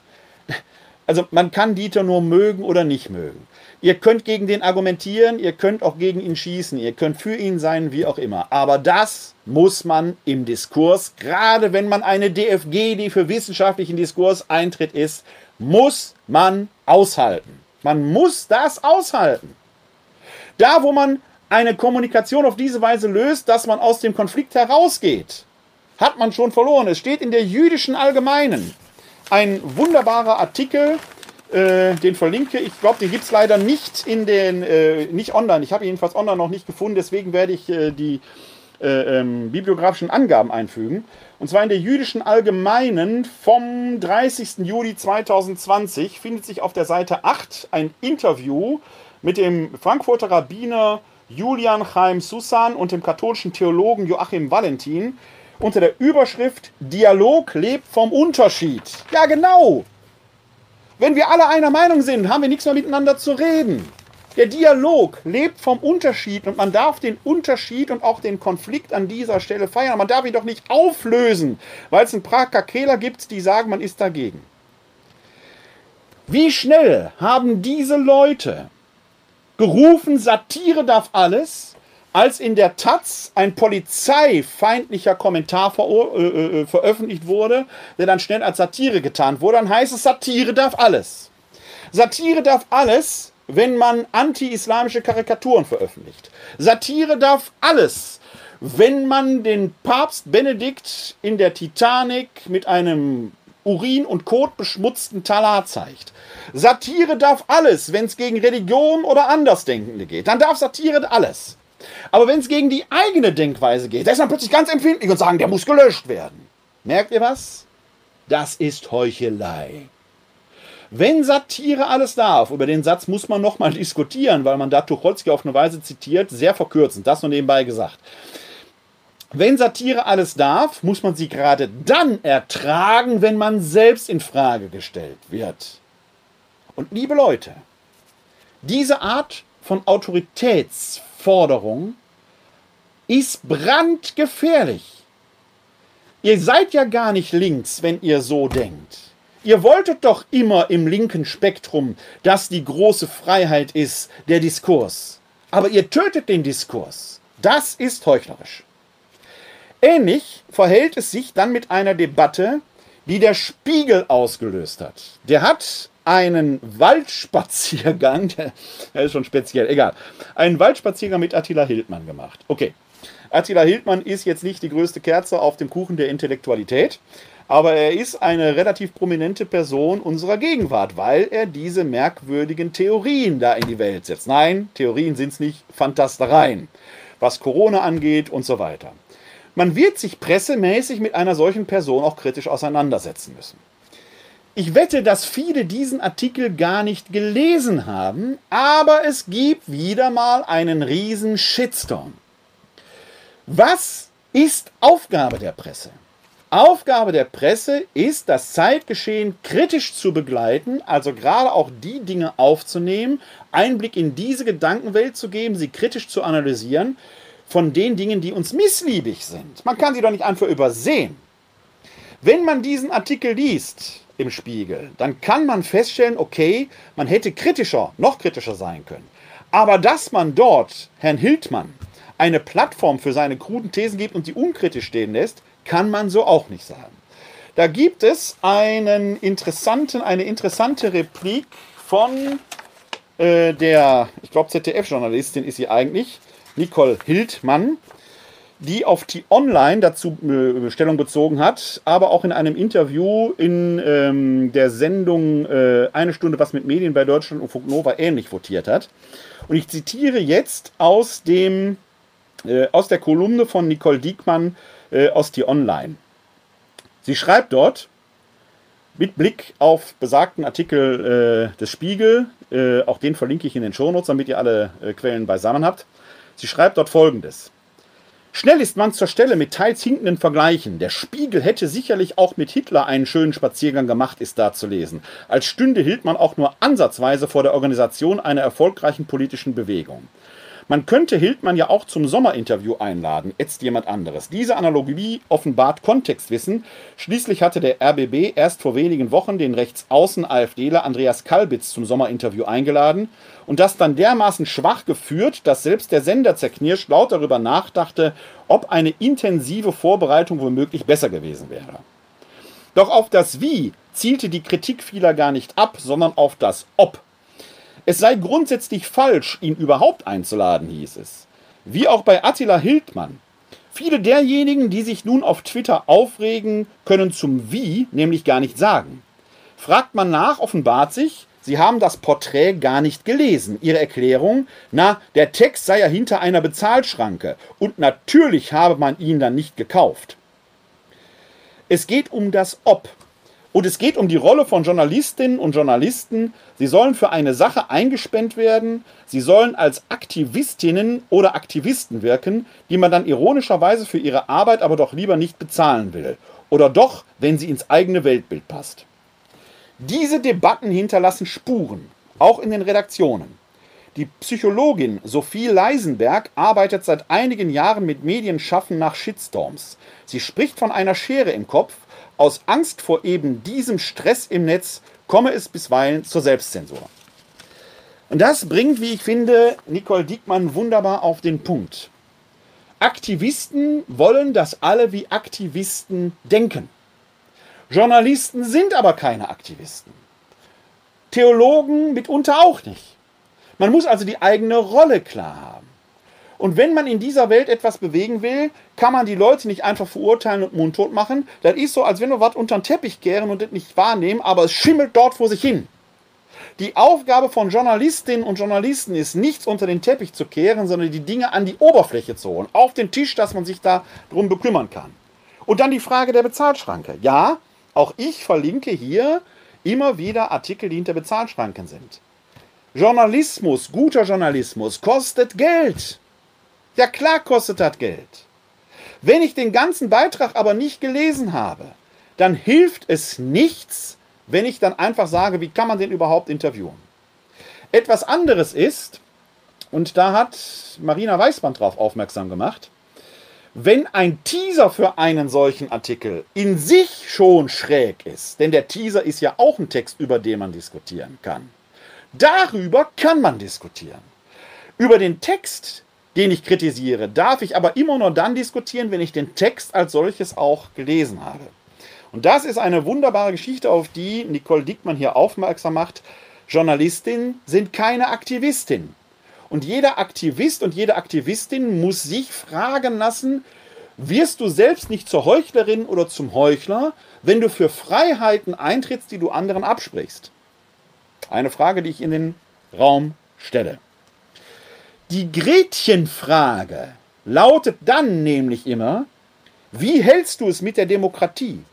Also man kann Dieter nur mögen oder nicht mögen. Ihr könnt gegen den argumentieren, ihr könnt auch gegen ihn schießen, ihr könnt für ihn sein, wie auch immer. Aber das muss man im Diskurs, gerade wenn man eine DFG, die für wissenschaftlichen Diskurs eintritt, ist, muss man aushalten. Man muss das aushalten. Da, wo man eine Kommunikation auf diese Weise löst, dass man aus dem Konflikt herausgeht, hat man schon verloren. Es steht in der jüdischen Allgemeinen ein wunderbarer Artikel, äh, den verlinke ich. glaube, den gibt es leider nicht in den, äh, nicht online. Ich habe ihn jedenfalls online noch nicht gefunden, deswegen werde ich äh, die äh, ähm, bibliografischen Angaben einfügen. Und zwar in der jüdischen Allgemeinen vom 30. Juli 2020 findet sich auf der Seite 8 ein Interview mit dem Frankfurter Rabbiner Julian Chaim Susan und dem katholischen Theologen Joachim Valentin unter der Überschrift Dialog lebt vom Unterschied. Ja, genau. Wenn wir alle einer Meinung sind, haben wir nichts mehr miteinander zu reden. Der Dialog lebt vom Unterschied und man darf den Unterschied und auch den Konflikt an dieser Stelle feiern. Man darf ihn doch nicht auflösen, weil es ein Prager Kehler gibt, die sagen, man ist dagegen. Wie schnell haben diese Leute gerufen, Satire darf alles, als in der Taz ein polizeifeindlicher Kommentar ver äh, äh, veröffentlicht wurde, der dann schnell als Satire getan wurde, dann heißt es, Satire darf alles. Satire darf alles, wenn man anti-islamische Karikaturen veröffentlicht. Satire darf alles, wenn man den Papst Benedikt in der Titanic mit einem Urin und Kot beschmutzten Talar zeigt. Satire darf alles, wenn es gegen Religion oder Andersdenkende geht. Dann darf Satire alles. Aber wenn es gegen die eigene Denkweise geht, da ist man plötzlich ganz empfindlich und sagen, der muss gelöscht werden. Merkt ihr was? Das ist Heuchelei. Wenn Satire alles darf, über den Satz muss man nochmal <laughs> diskutieren, weil man da Tucholsky auf eine Weise zitiert, sehr verkürzend, das nur nebenbei gesagt. Wenn Satire alles darf, muss man sie gerade dann ertragen, wenn man selbst in Frage gestellt wird. Und liebe Leute, diese Art von Autoritätsforderung ist brandgefährlich. Ihr seid ja gar nicht links, wenn ihr so denkt. Ihr wolltet doch immer im linken Spektrum, dass die große Freiheit ist, der Diskurs. Aber ihr tötet den Diskurs. Das ist heuchlerisch. Ähnlich verhält es sich dann mit einer Debatte, die der Spiegel ausgelöst hat. Der hat einen Waldspaziergang, <laughs> der ist schon speziell, egal, einen Waldspaziergang mit Attila Hildmann gemacht. Okay, Attila Hildmann ist jetzt nicht die größte Kerze auf dem Kuchen der Intellektualität, aber er ist eine relativ prominente Person unserer Gegenwart, weil er diese merkwürdigen Theorien da in die Welt setzt. Nein, Theorien sind es nicht, Fantastereien, was Corona angeht und so weiter. Man wird sich pressemäßig mit einer solchen Person auch kritisch auseinandersetzen müssen. Ich wette, dass viele diesen Artikel gar nicht gelesen haben, aber es gibt wieder mal einen riesen Shitstorm. Was ist Aufgabe der Presse? Aufgabe der Presse ist, das Zeitgeschehen kritisch zu begleiten, also gerade auch die Dinge aufzunehmen, Einblick in diese Gedankenwelt zu geben, sie kritisch zu analysieren, von den Dingen, die uns missliebig sind. Man kann sie doch nicht einfach übersehen. Wenn man diesen Artikel liest im Spiegel, dann kann man feststellen, okay, man hätte kritischer, noch kritischer sein können. Aber dass man dort Herrn Hildmann eine Plattform für seine kruden Thesen gibt und sie unkritisch stehen lässt, kann man so auch nicht sagen. Da gibt es einen interessanten, eine interessante Replik von äh, der, ich glaube, ZDF-Journalistin ist sie eigentlich, Nicole Hildmann, die auf die Online dazu äh, Stellung bezogen hat, aber auch in einem Interview in ähm, der Sendung äh, Eine Stunde was mit Medien bei Deutschland und Funk Nova ähnlich votiert hat. Und ich zitiere jetzt aus, dem, äh, aus der Kolumne von Nicole Diekmann äh, aus die Online. Sie schreibt dort, mit Blick auf besagten Artikel äh, des Spiegel, äh, auch den verlinke ich in den Shownotes, damit ihr alle Quellen beisammen habt. Sie schreibt dort folgendes. Schnell ist man zur Stelle mit teils hinkenden Vergleichen. Der Spiegel hätte sicherlich auch mit Hitler einen schönen Spaziergang gemacht, ist da zu lesen. Als stünde Hildmann auch nur ansatzweise vor der Organisation einer erfolgreichen politischen Bewegung. Man könnte Hildmann ja auch zum Sommerinterview einladen, ätzt jemand anderes. Diese Analogie offenbart Kontextwissen. Schließlich hatte der RBB erst vor wenigen Wochen den rechtsaußen AfDler Andreas Kalbitz zum Sommerinterview eingeladen und das dann dermaßen schwach geführt, dass selbst der Sender zerknirscht laut darüber nachdachte, ob eine intensive Vorbereitung womöglich besser gewesen wäre. Doch auf das Wie zielte die Kritik vieler gar nicht ab, sondern auf das Ob. Es sei grundsätzlich falsch, ihn überhaupt einzuladen, hieß es. Wie auch bei Attila Hildmann. Viele derjenigen, die sich nun auf Twitter aufregen, können zum Wie nämlich gar nicht sagen. Fragt man nach, offenbart sich, Sie haben das Porträt gar nicht gelesen. Ihre Erklärung, na, der Text sei ja hinter einer Bezahlschranke und natürlich habe man ihn dann nicht gekauft. Es geht um das Ob. Und es geht um die Rolle von Journalistinnen und Journalisten. Sie sollen für eine Sache eingespannt werden. Sie sollen als Aktivistinnen oder Aktivisten wirken, die man dann ironischerweise für ihre Arbeit aber doch lieber nicht bezahlen will. Oder doch, wenn sie ins eigene Weltbild passt. Diese Debatten hinterlassen Spuren, auch in den Redaktionen. Die Psychologin Sophie Leisenberg arbeitet seit einigen Jahren mit Medienschaffen nach Shitstorms. Sie spricht von einer Schere im Kopf, aus Angst vor eben diesem Stress im Netz komme es bisweilen zur Selbstzensur. Und das bringt, wie ich finde, Nicole Diekmann wunderbar auf den Punkt. Aktivisten wollen, dass alle wie Aktivisten denken. Journalisten sind aber keine Aktivisten. Theologen mitunter auch nicht. Man muss also die eigene Rolle klar haben. Und wenn man in dieser Welt etwas bewegen will, kann man die Leute nicht einfach verurteilen und mundtot machen. Das ist so, als wenn wir was unter den Teppich kehren und das nicht wahrnehmen, aber es schimmelt dort vor sich hin. Die Aufgabe von Journalistinnen und Journalisten ist, nichts unter den Teppich zu kehren, sondern die Dinge an die Oberfläche zu holen, auf den Tisch, dass man sich darum bekümmern kann. Und dann die Frage der Bezahlschranke. Ja, auch ich verlinke hier immer wieder Artikel, die hinter Bezahlschranken sind. Journalismus, guter Journalismus kostet Geld. Ja klar kostet das Geld. Wenn ich den ganzen Beitrag aber nicht gelesen habe, dann hilft es nichts, wenn ich dann einfach sage, wie kann man den überhaupt interviewen. Etwas anderes ist, und da hat Marina Weißmann drauf aufmerksam gemacht, wenn ein Teaser für einen solchen Artikel in sich schon schräg ist, denn der Teaser ist ja auch ein Text, über den man diskutieren kann, darüber kann man diskutieren. Über den Text, den ich kritisiere, darf ich aber immer nur dann diskutieren, wenn ich den Text als solches auch gelesen habe. Und das ist eine wunderbare Geschichte, auf die Nicole Dickmann hier aufmerksam macht. Journalistinnen sind keine Aktivistin. Und jeder Aktivist und jede Aktivistin muss sich fragen lassen, wirst du selbst nicht zur Heuchlerin oder zum Heuchler, wenn du für Freiheiten eintrittst, die du anderen absprichst? Eine Frage, die ich in den Raum stelle. Die Gretchenfrage lautet dann nämlich immer, wie hältst du es mit der Demokratie?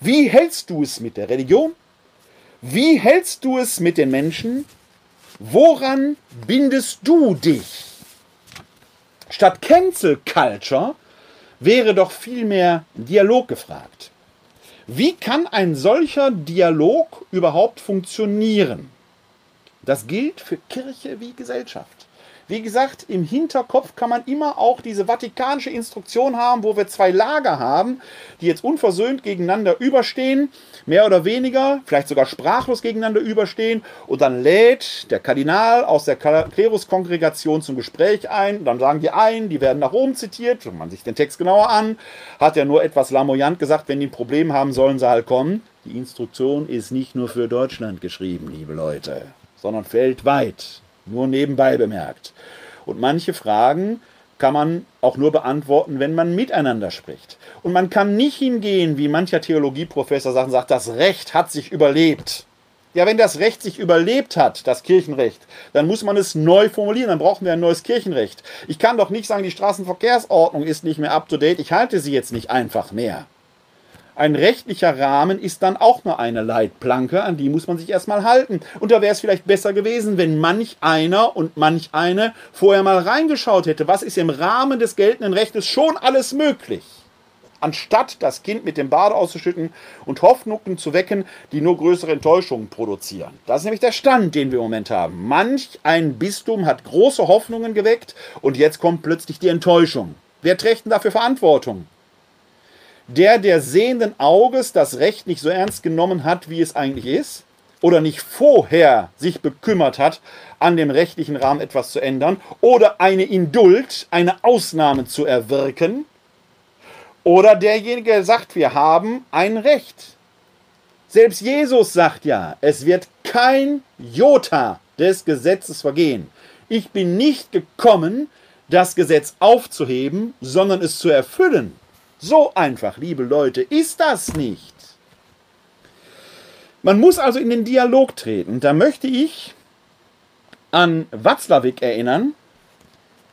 Wie hältst du es mit der Religion? Wie hältst du es mit den Menschen? Woran bindest du dich? Statt Cancel Culture wäre doch vielmehr Dialog gefragt. Wie kann ein solcher Dialog überhaupt funktionieren? Das gilt für Kirche wie Gesellschaft. Wie gesagt, im Hinterkopf kann man immer auch diese vatikanische Instruktion haben, wo wir zwei Lager haben, die jetzt unversöhnt gegeneinander überstehen, mehr oder weniger, vielleicht sogar sprachlos gegeneinander überstehen. Und dann lädt der Kardinal aus der Kleruskongregation zum Gespräch ein. Dann sagen die einen, die werden nach oben zitiert, wenn man sich den Text genauer an, hat er nur etwas lamoyant gesagt, wenn die ein Problem haben, sollen sie halt kommen. Die Instruktion ist nicht nur für Deutschland geschrieben, liebe Leute, sondern weltweit. Nur nebenbei bemerkt. Und manche Fragen kann man auch nur beantworten, wenn man miteinander spricht. Und man kann nicht hingehen, wie mancher Theologieprofessor sagt, sagt, das Recht hat sich überlebt. Ja, wenn das Recht sich überlebt hat, das Kirchenrecht, dann muss man es neu formulieren, dann brauchen wir ein neues Kirchenrecht. Ich kann doch nicht sagen, die Straßenverkehrsordnung ist nicht mehr up-to-date, ich halte sie jetzt nicht einfach mehr. Ein rechtlicher Rahmen ist dann auch nur eine Leitplanke, an die muss man sich erstmal halten. Und da wäre es vielleicht besser gewesen, wenn manch einer und manch eine vorher mal reingeschaut hätte, was ist im Rahmen des geltenden Rechtes schon alles möglich. Anstatt das Kind mit dem Bade auszuschütten und Hoffnungen zu wecken, die nur größere Enttäuschungen produzieren. Das ist nämlich der Stand, den wir im Moment haben. Manch ein Bistum hat große Hoffnungen geweckt und jetzt kommt plötzlich die Enttäuschung. Wer trägt denn dafür Verantwortung? Der der sehenden Auges das Recht nicht so ernst genommen hat, wie es eigentlich ist, oder nicht vorher sich bekümmert hat, an dem rechtlichen Rahmen etwas zu ändern, oder eine Indult, eine Ausnahme zu erwirken, oder derjenige, der sagt, wir haben ein Recht. Selbst Jesus sagt ja, es wird kein Jota des Gesetzes vergehen. Ich bin nicht gekommen, das Gesetz aufzuheben, sondern es zu erfüllen. So einfach, liebe Leute, ist das nicht. Man muss also in den Dialog treten. Da möchte ich an Watzlawick erinnern,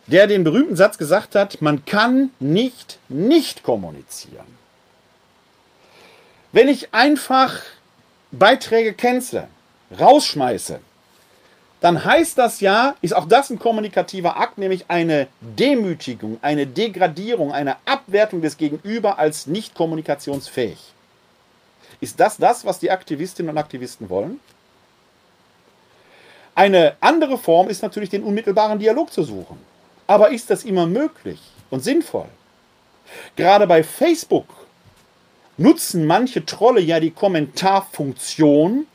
der den berühmten Satz gesagt hat, man kann nicht nicht kommunizieren. Wenn ich einfach Beiträge cancele, rausschmeiße, dann heißt das ja, ist auch das ein kommunikativer Akt, nämlich eine Demütigung, eine Degradierung, eine Abwertung des Gegenüber als nicht kommunikationsfähig. Ist das das, was die Aktivistinnen und Aktivisten wollen? Eine andere Form ist natürlich, den unmittelbaren Dialog zu suchen. Aber ist das immer möglich und sinnvoll? Gerade bei Facebook nutzen manche Trolle ja die Kommentarfunktion,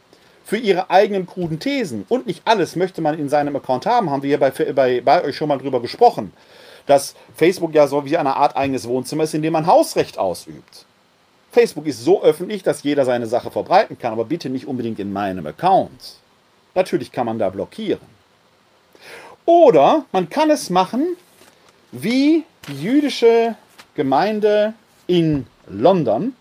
für ihre eigenen kruden Thesen. Und nicht alles möchte man in seinem Account haben, haben wir hier bei, bei, bei euch schon mal drüber gesprochen. Dass Facebook ja so wie eine Art eigenes Wohnzimmer ist, in dem man Hausrecht ausübt. Facebook ist so öffentlich, dass jeder seine Sache verbreiten kann, aber bitte nicht unbedingt in meinem Account. Natürlich kann man da blockieren. Oder man kann es machen wie die jüdische Gemeinde in London,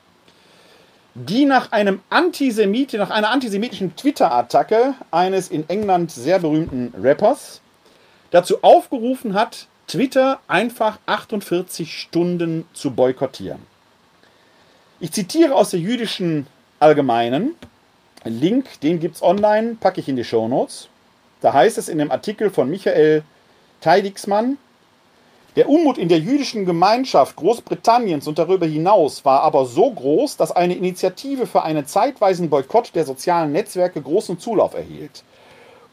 die nach einem Antisemit, nach einer antisemitischen Twitter-Attacke eines in England sehr berühmten Rappers dazu aufgerufen hat, Twitter einfach 48 Stunden zu boykottieren. Ich zitiere aus der jüdischen Allgemeinen. Link, den gibt es online, packe ich in die Show Notes. Da heißt es in dem Artikel von Michael Teidixmann, der Unmut in der jüdischen Gemeinschaft Großbritanniens und darüber hinaus war aber so groß, dass eine Initiative für einen zeitweisen Boykott der sozialen Netzwerke großen Zulauf erhielt.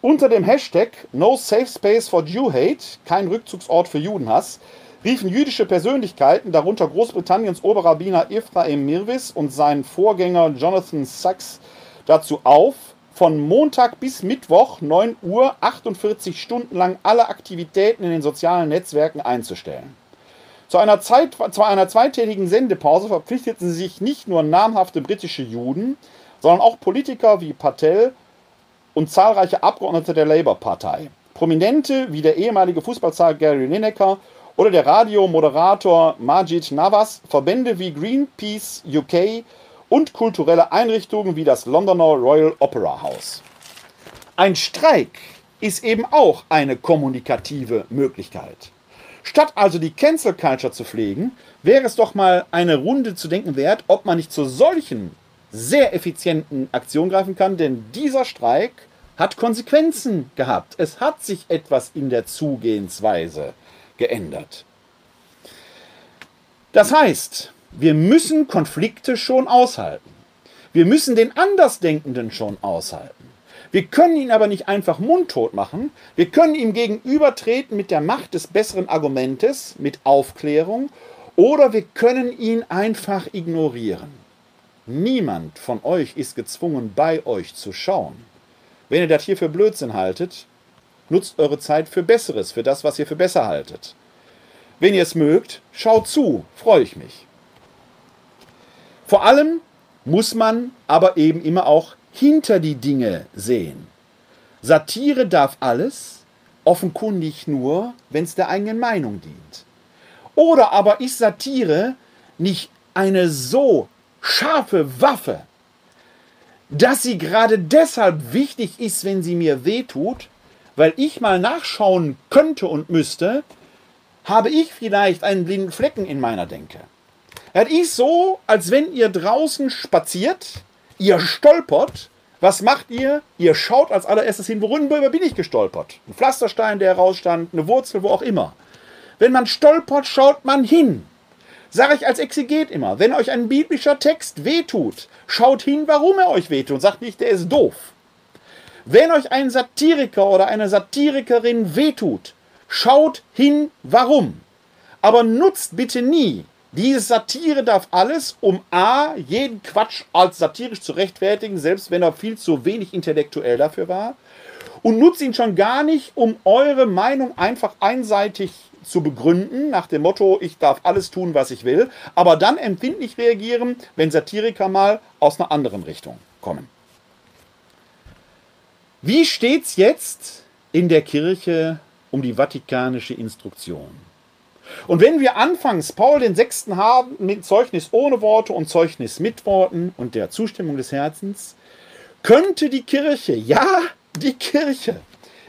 Unter dem Hashtag No Safe Space for Jew Hate, kein Rückzugsort für Judenhass, riefen jüdische Persönlichkeiten, darunter Großbritanniens Oberrabbiner Ephraim Mirvis und sein Vorgänger Jonathan Sachs, dazu auf, von Montag bis Mittwoch 9 Uhr 48 Stunden lang alle Aktivitäten in den sozialen Netzwerken einzustellen. Zu einer, Zeit, zu einer zweitägigen Sendepause verpflichteten sich nicht nur namhafte britische Juden, sondern auch Politiker wie Patel und zahlreiche Abgeordnete der Labour-Partei. Prominente wie der ehemalige Fußballstar Gary Lineker oder der Radiomoderator Majid Navas, Verbände wie Greenpeace UK und kulturelle Einrichtungen wie das Londoner Royal Opera House. Ein Streik ist eben auch eine kommunikative Möglichkeit. Statt also die Cancel Culture zu pflegen, wäre es doch mal eine Runde zu denken wert, ob man nicht zu solchen sehr effizienten Aktionen greifen kann, denn dieser Streik hat Konsequenzen gehabt. Es hat sich etwas in der Zugehensweise geändert. Das heißt, wir müssen Konflikte schon aushalten. Wir müssen den Andersdenkenden schon aushalten. Wir können ihn aber nicht einfach mundtot machen. Wir können ihm gegenübertreten mit der Macht des besseren Argumentes, mit Aufklärung, oder wir können ihn einfach ignorieren. Niemand von euch ist gezwungen, bei euch zu schauen. Wenn ihr das hier für Blödsinn haltet, nutzt eure Zeit für Besseres, für das, was ihr für besser haltet. Wenn ihr es mögt, schaut zu, freue ich mich. Vor allem muss man aber eben immer auch hinter die Dinge sehen. Satire darf alles, offenkundig nur, wenn es der eigenen Meinung dient. Oder aber ist Satire nicht eine so scharfe Waffe, dass sie gerade deshalb wichtig ist, wenn sie mir wehtut, weil ich mal nachschauen könnte und müsste, habe ich vielleicht einen blinden Flecken in meiner Denke. Es ist so, als wenn ihr draußen spaziert, ihr stolpert. Was macht ihr? Ihr schaut als allererstes hin, worüber bin ich gestolpert? Ein Pflasterstein, der herausstand, eine Wurzel, wo auch immer. Wenn man stolpert, schaut man hin. Sage ich als Exeget immer, wenn euch ein biblischer Text wehtut, schaut hin, warum er euch wehtut. Sagt nicht, der ist doof. Wenn euch ein Satiriker oder eine Satirikerin wehtut, schaut hin, warum. Aber nutzt bitte nie diese Satire darf alles, um A, jeden Quatsch als satirisch zu rechtfertigen, selbst wenn er viel zu wenig intellektuell dafür war. Und nutzt ihn schon gar nicht, um eure Meinung einfach einseitig zu begründen, nach dem Motto, ich darf alles tun, was ich will, aber dann empfindlich reagieren, wenn Satiriker mal aus einer anderen Richtung kommen. Wie steht's jetzt in der Kirche um die vatikanische Instruktion? Und wenn wir anfangs Paul den Sechsten haben mit Zeugnis ohne Worte und Zeugnis mit Worten und der Zustimmung des Herzens, könnte die Kirche, ja, die Kirche,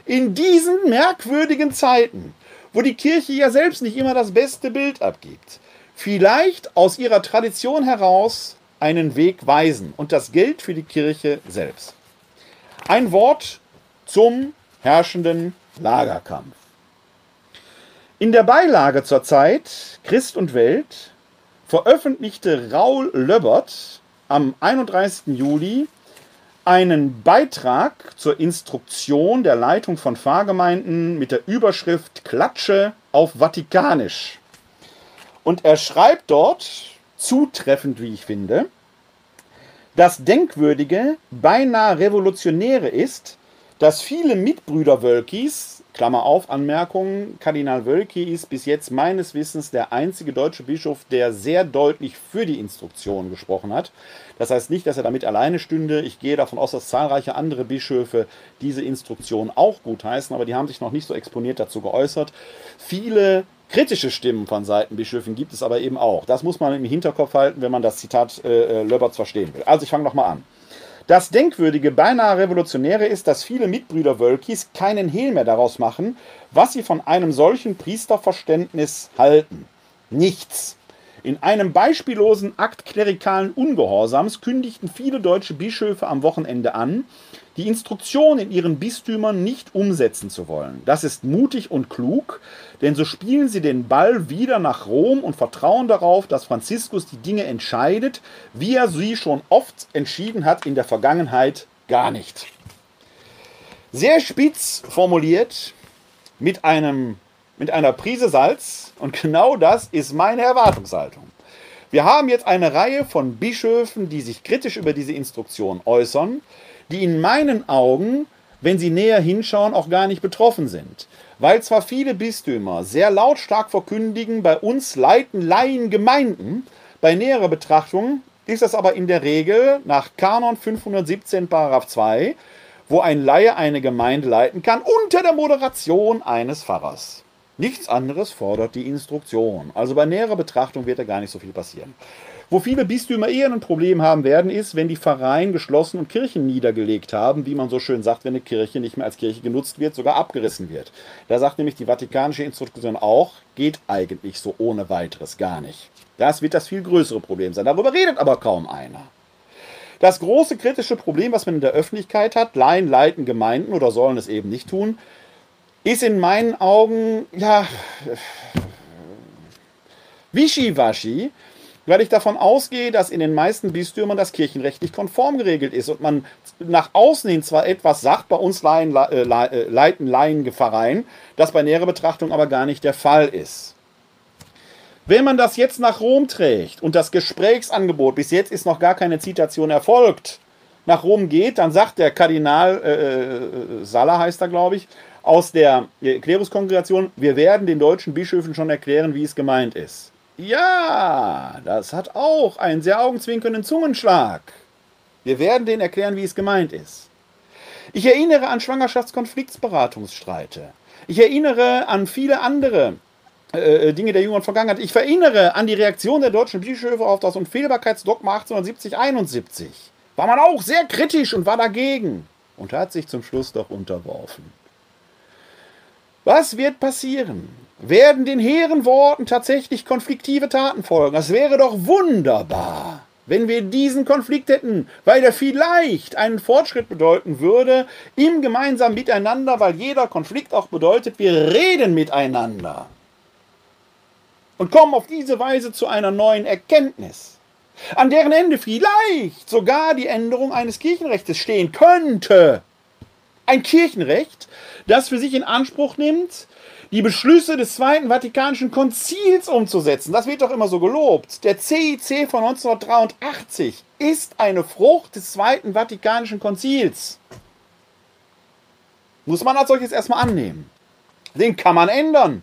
in diesen merkwürdigen Zeiten, wo die Kirche ja selbst nicht immer das beste Bild abgibt, vielleicht aus ihrer Tradition heraus einen Weg weisen. Und das gilt für die Kirche selbst. Ein Wort zum herrschenden Lagerkampf. In der Beilage zur Zeit Christ und Welt veröffentlichte Raul Löbbert am 31. Juli einen Beitrag zur Instruktion der Leitung von Pfarrgemeinden mit der Überschrift Klatsche auf Vatikanisch. Und er schreibt dort, zutreffend wie ich finde, das Denkwürdige, beinahe Revolutionäre ist, dass viele Mitbrüder Wölkis Klammer auf, Anmerkung, Kardinal Wölki ist bis jetzt meines Wissens der einzige deutsche Bischof, der sehr deutlich für die Instruktion gesprochen hat. Das heißt nicht, dass er damit alleine stünde. Ich gehe davon aus, dass zahlreiche andere Bischöfe diese Instruktion auch gutheißen, aber die haben sich noch nicht so exponiert dazu geäußert. Viele kritische Stimmen von Seiten Bischöfen gibt es aber eben auch. Das muss man im Hinterkopf halten, wenn man das Zitat äh, äh Löberts verstehen will. Also ich fange nochmal an. Das Denkwürdige, beinahe Revolutionäre ist, dass viele Mitbrüder Wölkis keinen Hehl mehr daraus machen, was sie von einem solchen Priesterverständnis halten. Nichts. In einem beispiellosen Akt klerikalen Ungehorsams kündigten viele deutsche Bischöfe am Wochenende an, die Instruktion in ihren Bistümern nicht umsetzen zu wollen. Das ist mutig und klug, denn so spielen sie den Ball wieder nach Rom und vertrauen darauf, dass Franziskus die Dinge entscheidet, wie er sie schon oft entschieden hat in der Vergangenheit gar nicht. Sehr spitz formuliert, mit einem mit einer Prise Salz und genau das ist meine Erwartungshaltung. Wir haben jetzt eine Reihe von Bischöfen, die sich kritisch über diese Instruktion äußern, die in meinen Augen, wenn sie näher hinschauen, auch gar nicht betroffen sind. Weil zwar viele Bistümer sehr lautstark verkündigen, bei uns leiten Laien Gemeinden, bei näherer Betrachtung ist das aber in der Regel nach Kanon 517 Paragraph 2, wo ein Laie eine Gemeinde leiten kann unter der Moderation eines Pfarrers. Nichts anderes fordert die Instruktion. Also bei näherer Betrachtung wird da gar nicht so viel passieren. Wo viele Bistümer eher ein Problem haben werden, ist, wenn die Pfarreien geschlossen und Kirchen niedergelegt haben, wie man so schön sagt, wenn eine Kirche nicht mehr als Kirche genutzt wird, sogar abgerissen wird. Da sagt nämlich die Vatikanische Instruktion auch, geht eigentlich so ohne weiteres gar nicht. Das wird das viel größere Problem sein. Darüber redet aber kaum einer. Das große kritische Problem, was man in der Öffentlichkeit hat, Laien leiten Gemeinden oder sollen es eben nicht tun, ist in meinen Augen, ja, wischiwaschi, weil ich davon ausgehe, dass in den meisten Bistümern das kirchenrechtlich konform geregelt ist und man nach außen hin zwar etwas sagt, bei uns Laien, äh, äh leiten Laienpfarreien, das bei näherer Betrachtung aber gar nicht der Fall ist. Wenn man das jetzt nach Rom trägt und das Gesprächsangebot, bis jetzt ist noch gar keine Zitation erfolgt, nach Rom geht, dann sagt der Kardinal äh, äh, äh Sala heißt er, glaube ich, aus der Kleruskongregation, wir werden den deutschen Bischöfen schon erklären, wie es gemeint ist. Ja, das hat auch einen sehr augenzwinkernden Zungenschlag. Wir werden denen erklären, wie es gemeint ist. Ich erinnere an Schwangerschaftskonfliktsberatungsstreite. Ich erinnere an viele andere äh, Dinge der jüngeren Vergangenheit. Ich erinnere an die Reaktion der deutschen Bischöfe auf das Unfehlbarkeitsdogma 1870-71. War man auch sehr kritisch und war dagegen und hat sich zum Schluss doch unterworfen. Was wird passieren? Werden den hehren Worten tatsächlich konfliktive Taten folgen? Das wäre doch wunderbar, wenn wir diesen Konflikt hätten, weil er vielleicht einen Fortschritt bedeuten würde im gemeinsamen Miteinander, weil jeder Konflikt auch bedeutet, wir reden miteinander und kommen auf diese Weise zu einer neuen Erkenntnis, an deren Ende vielleicht sogar die Änderung eines Kirchenrechts stehen könnte. Ein Kirchenrecht, das für sich in Anspruch nimmt, die Beschlüsse des Zweiten Vatikanischen Konzils umzusetzen. Das wird doch immer so gelobt. Der CIC von 1983 ist eine Frucht des Zweiten Vatikanischen Konzils. Muss man als solches erstmal annehmen. Den kann man ändern.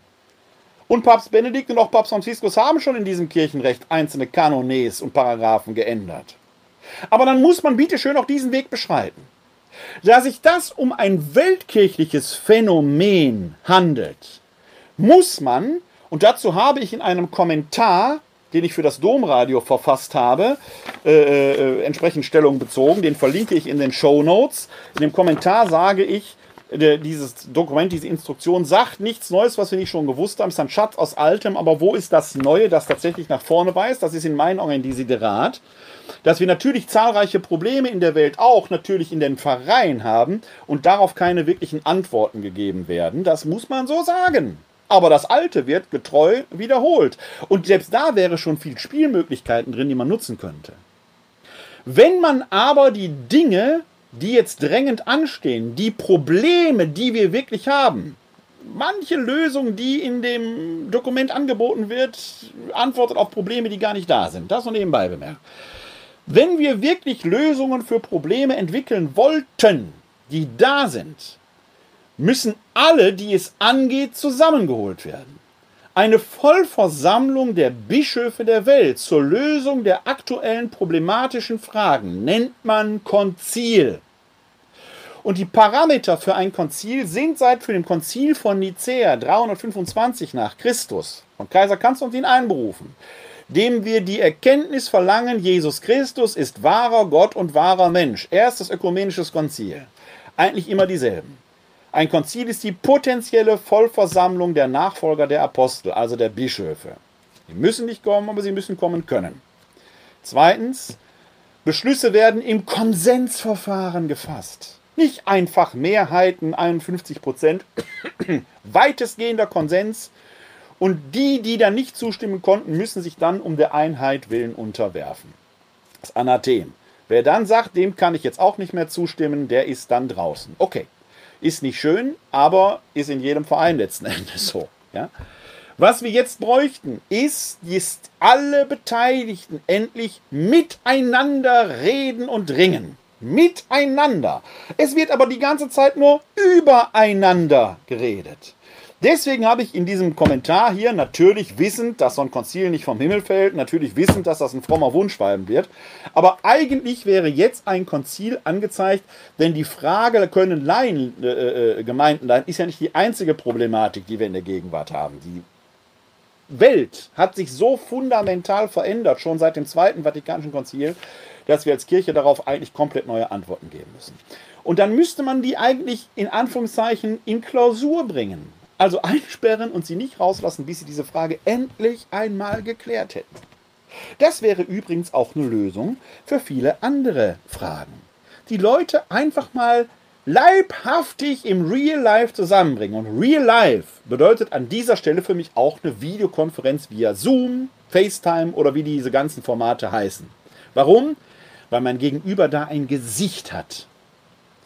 Und Papst Benedikt und auch Papst Franziskus haben schon in diesem Kirchenrecht einzelne Kanones und Paragraphen geändert. Aber dann muss man bitte schön auch diesen Weg beschreiten. Da sich das um ein weltkirchliches Phänomen handelt, muss man, und dazu habe ich in einem Kommentar, den ich für das Domradio verfasst habe, äh, äh, entsprechend Stellung bezogen, den verlinke ich in den Show Notes. In dem Kommentar sage ich, dieses Dokument, diese Instruktion sagt nichts Neues, was wir nicht schon gewusst haben. Ist ein Schatz aus Altem, aber wo ist das Neue, das tatsächlich nach vorne weist? Das ist in meinen Augen ein Desiderat dass wir natürlich zahlreiche Probleme in der Welt auch natürlich in den Pfarreien haben und darauf keine wirklichen Antworten gegeben werden. Das muss man so sagen. Aber das Alte wird getreu wiederholt. Und selbst da wäre schon viel Spielmöglichkeiten drin, die man nutzen könnte. Wenn man aber die Dinge, die jetzt drängend anstehen, die Probleme, die wir wirklich haben, manche Lösung, die in dem Dokument angeboten wird, antwortet auf Probleme, die gar nicht da sind. Das nur nebenbei bemerkt. Wenn wir wirklich Lösungen für Probleme entwickeln wollten, die da sind, müssen alle, die es angeht, zusammengeholt werden. Eine Vollversammlung der Bischöfe der Welt zur Lösung der aktuellen problematischen Fragen nennt man Konzil. Und die Parameter für ein Konzil sind seit für dem Konzil von Nicäa 325 nach Christus von Kaiser Konstantin einberufen dem wir die Erkenntnis verlangen, Jesus Christus ist wahrer Gott und wahrer Mensch. Erstes ökumenisches Konzil. Eigentlich immer dieselben. Ein Konzil ist die potenzielle Vollversammlung der Nachfolger der Apostel, also der Bischöfe. Sie müssen nicht kommen, aber sie müssen kommen können. Zweitens, Beschlüsse werden im Konsensverfahren gefasst. Nicht einfach Mehrheiten, 51 Prozent, <clears throat> weitestgehender Konsens und die, die da nicht zustimmen konnten, müssen sich dann um der Einheit willen unterwerfen. Das Anathem. Wer dann sagt, dem kann ich jetzt auch nicht mehr zustimmen, der ist dann draußen. Okay, ist nicht schön, aber ist in jedem Verein letzten <laughs> Endes so. Ja? Was wir jetzt bräuchten, ist, ist alle Beteiligten endlich miteinander reden und ringen. Miteinander. Es wird aber die ganze Zeit nur übereinander geredet. Deswegen habe ich in diesem Kommentar hier natürlich wissend, dass so ein Konzil nicht vom Himmel fällt, natürlich wissend, dass das ein frommer Wunschschreiben wird. Aber eigentlich wäre jetzt ein Konzil angezeigt, denn die Frage, können Laien, äh, äh, Gemeinden leihen, ist ja nicht die einzige Problematik, die wir in der Gegenwart haben. Die Welt hat sich so fundamental verändert, schon seit dem Zweiten Vatikanischen Konzil, dass wir als Kirche darauf eigentlich komplett neue Antworten geben müssen. Und dann müsste man die eigentlich in Anführungszeichen in Klausur bringen. Also einsperren und sie nicht rauslassen, bis sie diese Frage endlich einmal geklärt hätten. Das wäre übrigens auch eine Lösung für viele andere Fragen. Die Leute einfach mal leibhaftig im Real Life zusammenbringen. Und Real Life bedeutet an dieser Stelle für mich auch eine Videokonferenz via Zoom, FaceTime oder wie diese ganzen Formate heißen. Warum? Weil mein Gegenüber da ein Gesicht hat.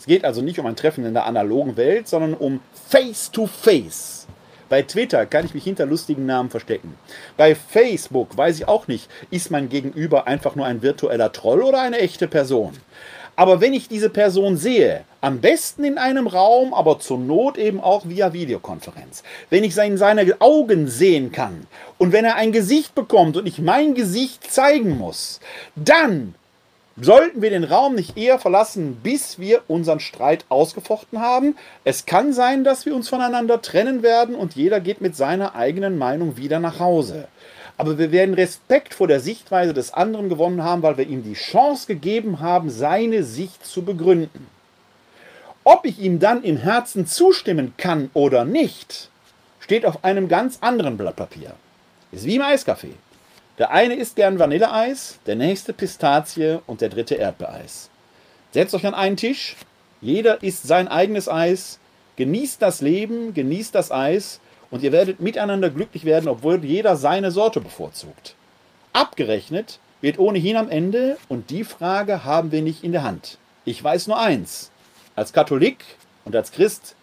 Es geht also nicht um ein Treffen in der analogen Welt, sondern um Face-to-Face. Bei Twitter kann ich mich hinter lustigen Namen verstecken. Bei Facebook weiß ich auch nicht, ist mein Gegenüber einfach nur ein virtueller Troll oder eine echte Person. Aber wenn ich diese Person sehe, am besten in einem Raum, aber zur Not eben auch via Videokonferenz, wenn ich in seine Augen sehen kann und wenn er ein Gesicht bekommt und ich mein Gesicht zeigen muss, dann sollten wir den Raum nicht eher verlassen, bis wir unseren Streit ausgefochten haben. Es kann sein, dass wir uns voneinander trennen werden und jeder geht mit seiner eigenen Meinung wieder nach Hause aber wir werden Respekt vor der Sichtweise des anderen gewonnen haben, weil wir ihm die Chance gegeben haben, seine Sicht zu begründen. Ob ich ihm dann im Herzen zustimmen kann oder nicht, steht auf einem ganz anderen Blatt Papier. Ist wie im Eiskaffee. Der eine isst gern Vanilleeis, der nächste Pistazie und der dritte Erdbeereis. Setzt euch an einen Tisch, jeder isst sein eigenes Eis, genießt das Leben, genießt das Eis und ihr werdet miteinander glücklich werden, obwohl jeder seine Sorte bevorzugt. Abgerechnet wird ohnehin am Ende und die Frage haben wir nicht in der Hand. Ich weiß nur eins. Als Katholik und als Christ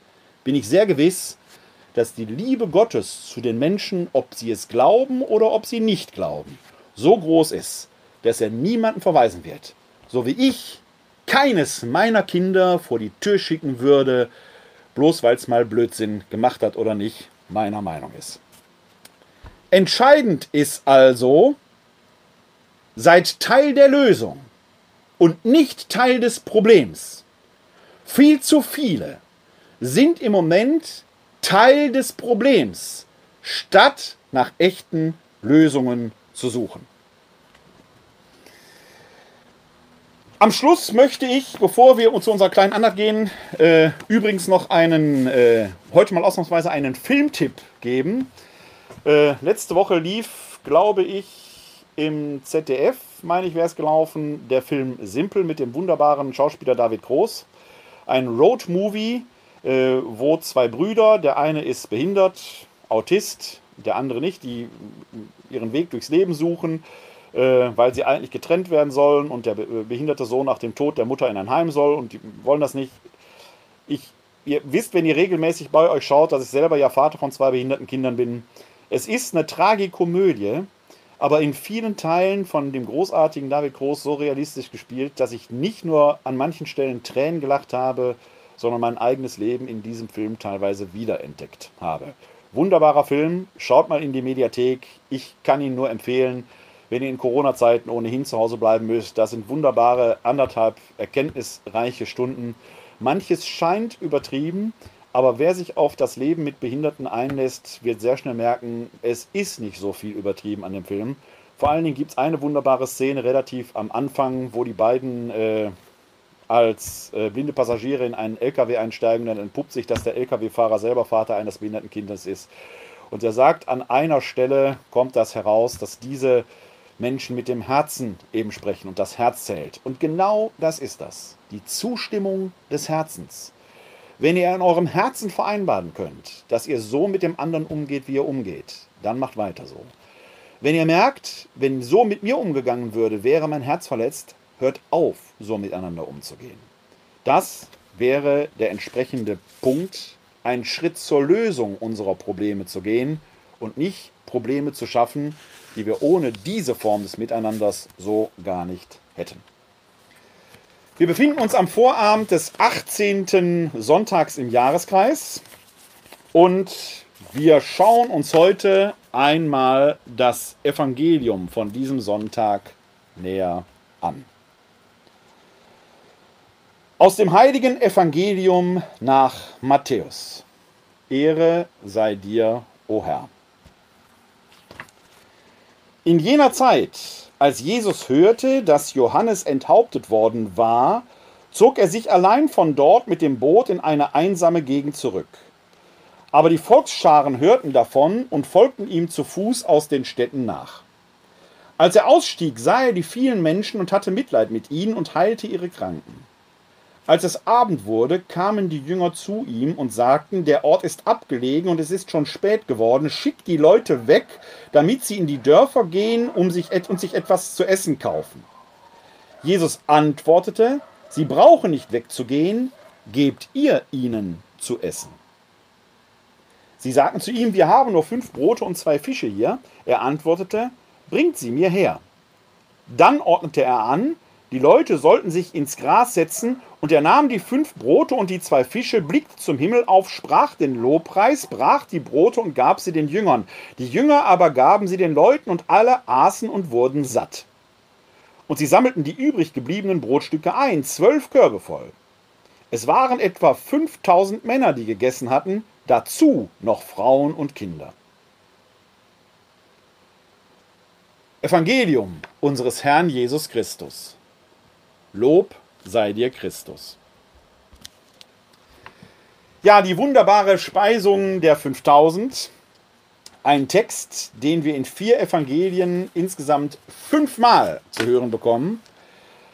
bin ich sehr gewiss, dass die Liebe Gottes zu den Menschen, ob sie es glauben oder ob sie nicht glauben, so groß ist, dass er niemanden verweisen wird. So wie ich keines meiner Kinder vor die Tür schicken würde, bloß weil es mal Blödsinn gemacht hat oder nicht, meiner Meinung ist. Entscheidend ist also, seid Teil der Lösung und nicht Teil des Problems. Viel zu viele sind im Moment Teil des Problems, statt nach echten Lösungen zu suchen. Am Schluss möchte ich, bevor wir zu unserer kleinen Andacht gehen, äh, übrigens noch einen, äh, heute mal ausnahmsweise einen Filmtipp geben. Äh, letzte Woche lief, glaube ich, im ZDF, meine ich, wäre es gelaufen, der Film Simpel mit dem wunderbaren Schauspieler David Groß. Ein Road-Movie, äh, wo zwei Brüder, der eine ist behindert, Autist, der andere nicht, die ihren Weg durchs Leben suchen äh, weil sie eigentlich getrennt werden sollen und der behinderte Sohn nach dem Tod der Mutter in ein Heim soll und die wollen das nicht. Ich, ihr wisst, wenn ihr regelmäßig bei euch schaut, dass ich selber ja Vater von zwei behinderten Kindern bin. Es ist eine Tragikomödie, aber in vielen Teilen von dem großartigen David Groß so realistisch gespielt, dass ich nicht nur an manchen Stellen Tränen gelacht habe, sondern mein eigenes Leben in diesem Film teilweise wiederentdeckt habe. Wunderbarer Film, schaut mal in die Mediathek. Ich kann ihn nur empfehlen wenn ihr in Corona-Zeiten ohnehin zu Hause bleiben müsst. Das sind wunderbare anderthalb erkenntnisreiche Stunden. Manches scheint übertrieben, aber wer sich auf das Leben mit Behinderten einlässt, wird sehr schnell merken, es ist nicht so viel übertrieben an dem Film. Vor allen Dingen gibt es eine wunderbare Szene relativ am Anfang, wo die beiden äh, als äh, blinde Passagiere in einen LKW einsteigen. Dann entpuppt sich, dass der LKW-Fahrer selber Vater eines behinderten Kindes ist. Und er sagt, an einer Stelle kommt das heraus, dass diese Menschen mit dem Herzen eben sprechen und das Herz zählt. Und genau das ist das, die Zustimmung des Herzens. Wenn ihr in eurem Herzen vereinbaren könnt, dass ihr so mit dem anderen umgeht, wie ihr umgeht, dann macht weiter so. Wenn ihr merkt, wenn so mit mir umgegangen würde, wäre mein Herz verletzt, hört auf, so miteinander umzugehen. Das wäre der entsprechende Punkt, einen Schritt zur Lösung unserer Probleme zu gehen und nicht Probleme zu schaffen, die wir ohne diese Form des Miteinanders so gar nicht hätten. Wir befinden uns am Vorabend des 18. Sonntags im Jahreskreis und wir schauen uns heute einmal das Evangelium von diesem Sonntag näher an. Aus dem heiligen Evangelium nach Matthäus. Ehre sei dir, o Herr. In jener Zeit, als Jesus hörte, dass Johannes enthauptet worden war, zog er sich allein von dort mit dem Boot in eine einsame Gegend zurück. Aber die Volksscharen hörten davon und folgten ihm zu Fuß aus den Städten nach. Als er ausstieg, sah er die vielen Menschen und hatte Mitleid mit ihnen und heilte ihre Kranken. Als es Abend wurde, kamen die Jünger zu ihm und sagten, der Ort ist abgelegen und es ist schon spät geworden, schickt die Leute weg, damit sie in die Dörfer gehen um sich, und sich etwas zu essen kaufen. Jesus antwortete, sie brauchen nicht wegzugehen, gebt ihr ihnen zu essen. Sie sagten zu ihm, wir haben nur fünf Brote und zwei Fische hier. Er antwortete, bringt sie mir her. Dann ordnete er an, die Leute sollten sich ins Gras setzen, und er nahm die fünf Brote und die zwei Fische, blickte zum Himmel auf, sprach den Lobpreis, brach die Brote und gab sie den Jüngern. Die Jünger aber gaben sie den Leuten, und alle aßen und wurden satt. Und sie sammelten die übrig gebliebenen Brotstücke ein, zwölf Körbe voll. Es waren etwa 5000 Männer, die gegessen hatten, dazu noch Frauen und Kinder. Evangelium unseres Herrn Jesus Christus. Lob sei dir Christus. Ja, die wunderbare Speisung der 5000. Ein Text, den wir in vier Evangelien insgesamt fünfmal zu hören bekommen.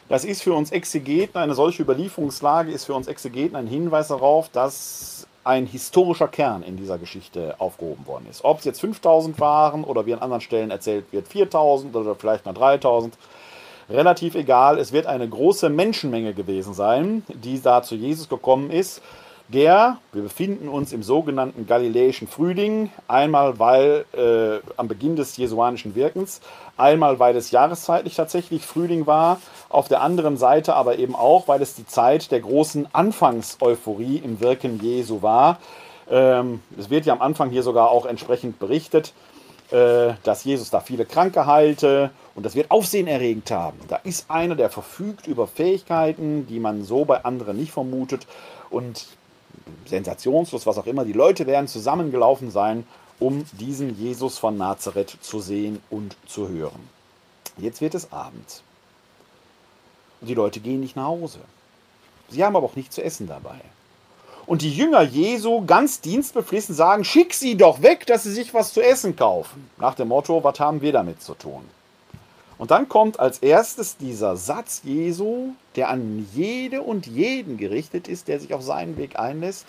Das ist für uns Exegeten, eine solche Überlieferungslage ist für uns Exegeten ein Hinweis darauf, dass ein historischer Kern in dieser Geschichte aufgehoben worden ist. Ob es jetzt 5000 waren oder wie an anderen Stellen erzählt wird 4000 oder vielleicht nur 3000, relativ egal. Es wird eine große Menschenmenge gewesen sein, die da zu Jesus gekommen ist. Der, wir befinden uns im sogenannten Galiläischen Frühling, einmal weil äh, am Beginn des jesuanischen Wirkens, einmal weil es jahreszeitlich tatsächlich Frühling war, auf der anderen Seite aber eben auch, weil es die Zeit der großen Anfangseuphorie im Wirken Jesu war. Ähm, es wird ja am Anfang hier sogar auch entsprechend berichtet, dass Jesus da viele Kranke heilte und das wird Aufsehenerregend haben. Da ist einer, der verfügt über Fähigkeiten, die man so bei anderen nicht vermutet und sensationslos, was auch immer. Die Leute werden zusammengelaufen sein, um diesen Jesus von Nazareth zu sehen und zu hören. Jetzt wird es Abend. Und die Leute gehen nicht nach Hause. Sie haben aber auch nichts zu essen dabei. Und die Jünger Jesu, ganz dienstbeflissen, sagen, schick sie doch weg, dass sie sich was zu essen kaufen. Nach dem Motto, was haben wir damit zu tun? Und dann kommt als erstes dieser Satz Jesu, der an jede und jeden gerichtet ist, der sich auf seinen Weg einlässt.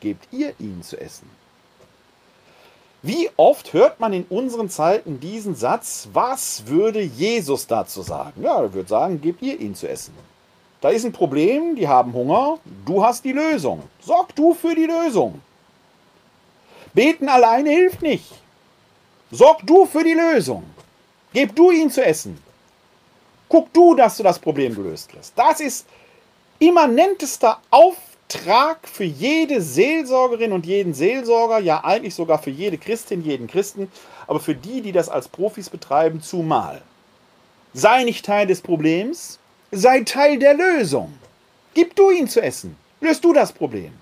Gebt ihr ihnen zu essen. Wie oft hört man in unseren Zeiten diesen Satz, was würde Jesus dazu sagen? Ja, er würde sagen, gebt ihr ihnen zu essen. Da ist ein Problem, die haben Hunger, du hast die Lösung. Sorg du für die Lösung. Beten alleine hilft nicht. Sorg du für die Lösung. Gib du ihnen zu essen. Guck du, dass du das Problem gelöst kriegst. Das ist immanentester Auftrag für jede Seelsorgerin und jeden Seelsorger, ja eigentlich sogar für jede Christin, jeden Christen, aber für die, die das als Profis betreiben, zumal. Sei nicht Teil des Problems, Sei Teil der Lösung. Gib du ihn zu essen. Löst du das Problem.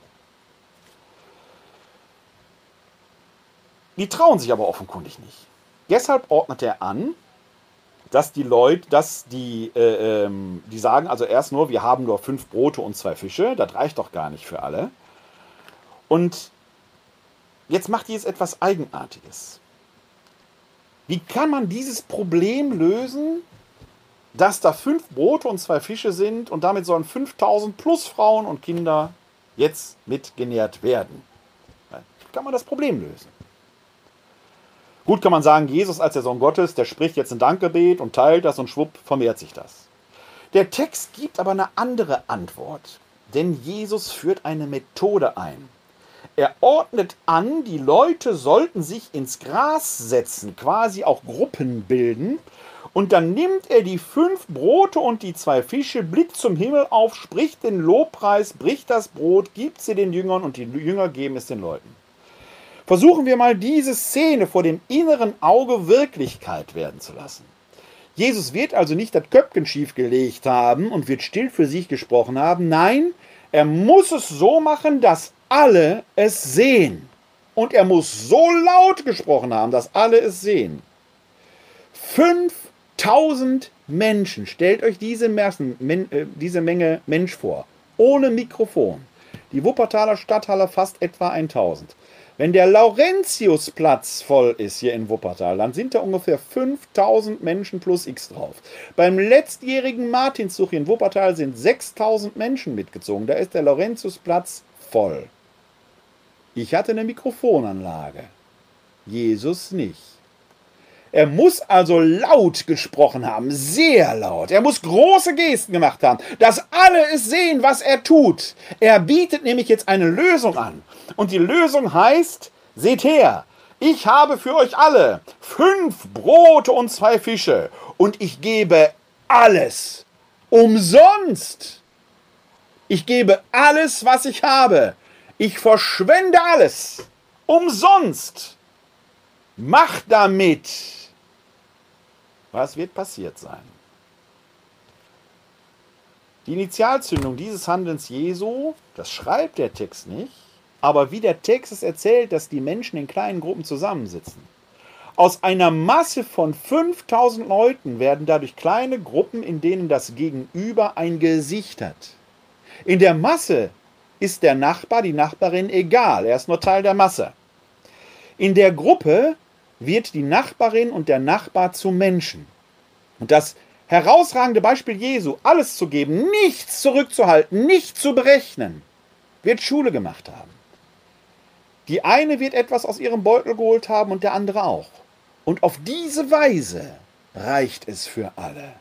Die trauen sich aber offenkundig nicht. Deshalb ordnet er an, dass die Leute, dass die, äh, ähm, die sagen also erst nur, wir haben nur fünf Brote und zwei Fische, das reicht doch gar nicht für alle. Und jetzt macht Jesus etwas Eigenartiges. Wie kann man dieses Problem lösen, dass da fünf Brote und zwei Fische sind und damit sollen 5000 plus Frauen und Kinder jetzt mit genährt werden. Kann man das Problem lösen? Gut kann man sagen, Jesus als der Sohn Gottes, der spricht jetzt ein Dankgebet und teilt das und schwupp vermehrt sich das. Der Text gibt aber eine andere Antwort, denn Jesus führt eine Methode ein. Er ordnet an, die Leute sollten sich ins Gras setzen, quasi auch Gruppen bilden und dann nimmt er die fünf Brote und die zwei Fische, blickt zum Himmel auf, spricht den Lobpreis, bricht das Brot, gibt sie den Jüngern und die Jünger geben es den Leuten. Versuchen wir mal diese Szene vor dem inneren Auge Wirklichkeit werden zu lassen. Jesus wird also nicht das Köpfchen schief gelegt haben und wird still für sich gesprochen haben. Nein, er muss es so machen, dass alle es sehen. Und er muss so laut gesprochen haben, dass alle es sehen. Fünf Tausend Menschen, stellt euch diese, Massen, men, äh, diese Menge Mensch vor, ohne Mikrofon. Die Wuppertaler Stadthalle fast etwa 1000. Wenn der Laurentiusplatz voll ist hier in Wuppertal, dann sind da ungefähr 5000 Menschen plus X drauf. Beim letztjährigen Martinszug in Wuppertal sind 6000 Menschen mitgezogen. Da ist der Laurentiusplatz voll. Ich hatte eine Mikrofonanlage. Jesus nicht. Er muss also laut gesprochen haben, sehr laut. Er muss große Gesten gemacht haben, dass alle es sehen, was er tut. Er bietet nämlich jetzt eine Lösung an. Und die Lösung heißt, seht her, ich habe für euch alle fünf Brote und zwei Fische und ich gebe alles umsonst. Ich gebe alles, was ich habe. Ich verschwende alles umsonst. Mach damit was wird passiert sein? Die Initialzündung dieses Handelns Jesu, das schreibt der Text nicht, aber wie der Text es erzählt, dass die Menschen in kleinen Gruppen zusammensitzen. Aus einer Masse von 5000 Leuten werden dadurch kleine Gruppen, in denen das Gegenüber ein Gesicht hat. In der Masse ist der Nachbar, die Nachbarin egal, er ist nur Teil der Masse. In der Gruppe wird die Nachbarin und der Nachbar zu Menschen. Und das herausragende Beispiel Jesu, alles zu geben, nichts zurückzuhalten, nicht zu berechnen, wird Schule gemacht haben. Die eine wird etwas aus ihrem Beutel geholt haben und der andere auch. Und auf diese Weise reicht es für alle.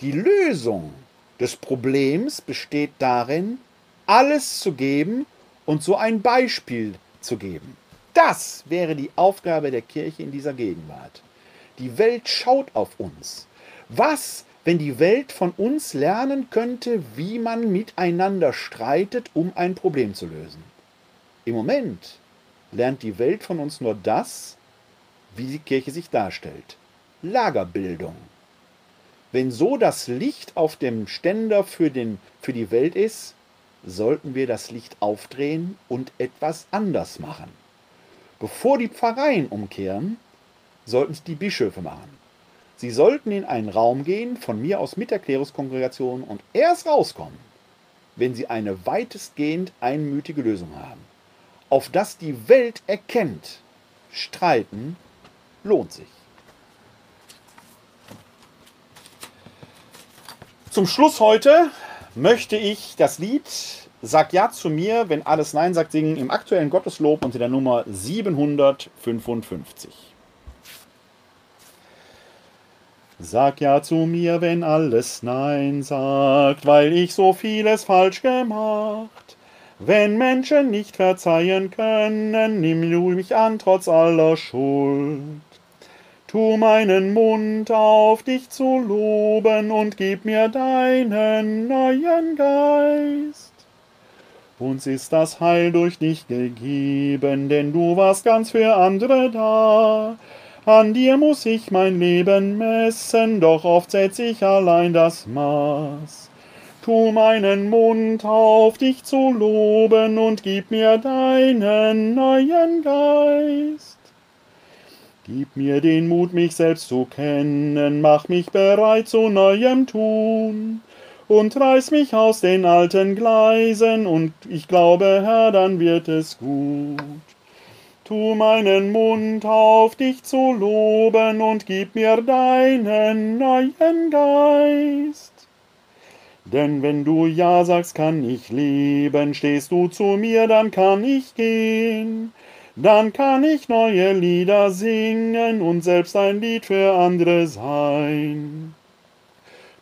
Die Lösung des Problems besteht darin, alles zu geben und so ein Beispiel zu geben. Das wäre die Aufgabe der Kirche in dieser Gegenwart. Die Welt schaut auf uns. Was, wenn die Welt von uns lernen könnte, wie man miteinander streitet, um ein Problem zu lösen? Im Moment lernt die Welt von uns nur das, wie die Kirche sich darstellt. Lagerbildung. Wenn so das Licht auf dem Ständer für, den, für die Welt ist, sollten wir das Licht aufdrehen und etwas anders machen. Bevor die Pfarreien umkehren, sollten es die Bischöfe machen. Sie sollten in einen Raum gehen, von mir aus mit der Kleruskongregation, und erst rauskommen, wenn sie eine weitestgehend einmütige Lösung haben. Auf das die Welt erkennt, streiten lohnt sich. Zum Schluss heute möchte ich das Lied Sag ja zu mir, wenn alles Nein sagt, singen im aktuellen Gotteslob unter der Nummer 755. Sag ja zu mir, wenn alles Nein sagt, weil ich so vieles falsch gemacht. Wenn Menschen nicht verzeihen können, nimm du mich an trotz aller Schuld. Tu meinen Mund auf, dich zu loben und gib mir deinen neuen Geist. Uns ist das Heil durch dich gegeben, denn du warst ganz für andere da. An dir muss ich mein Leben messen, doch oft setz ich allein das Maß. Tu meinen Mund auf, dich zu loben, und gib mir deinen neuen Geist. Gib mir den Mut, mich selbst zu kennen, mach mich bereit zu neuem Tun und reiß mich aus den alten Gleisen, und ich glaube, Herr, dann wird es gut. Tu meinen Mund auf, dich zu loben, und gib mir deinen neuen Geist. Denn wenn du Ja sagst, kann ich leben, stehst du zu mir, dann kann ich gehen. Dann kann ich neue Lieder singen und selbst ein Lied für andere sein.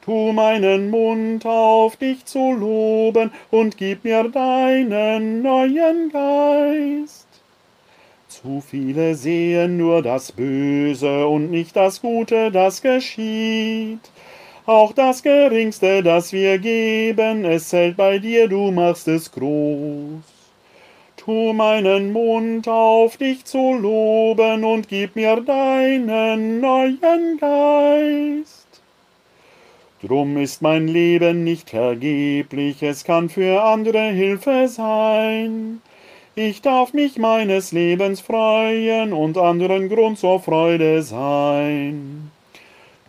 Tu meinen Mund auf, dich zu loben, und gib mir deinen neuen Geist. Zu viele sehen nur das Böse und nicht das Gute, das geschieht. Auch das Geringste, das wir geben, es hält bei dir, du machst es groß. Tu meinen Mund auf, dich zu loben, und gib mir deinen neuen Geist. Drum ist mein Leben nicht vergeblich, es kann für andere Hilfe sein. Ich darf mich meines Lebens freuen und anderen Grund zur Freude sein.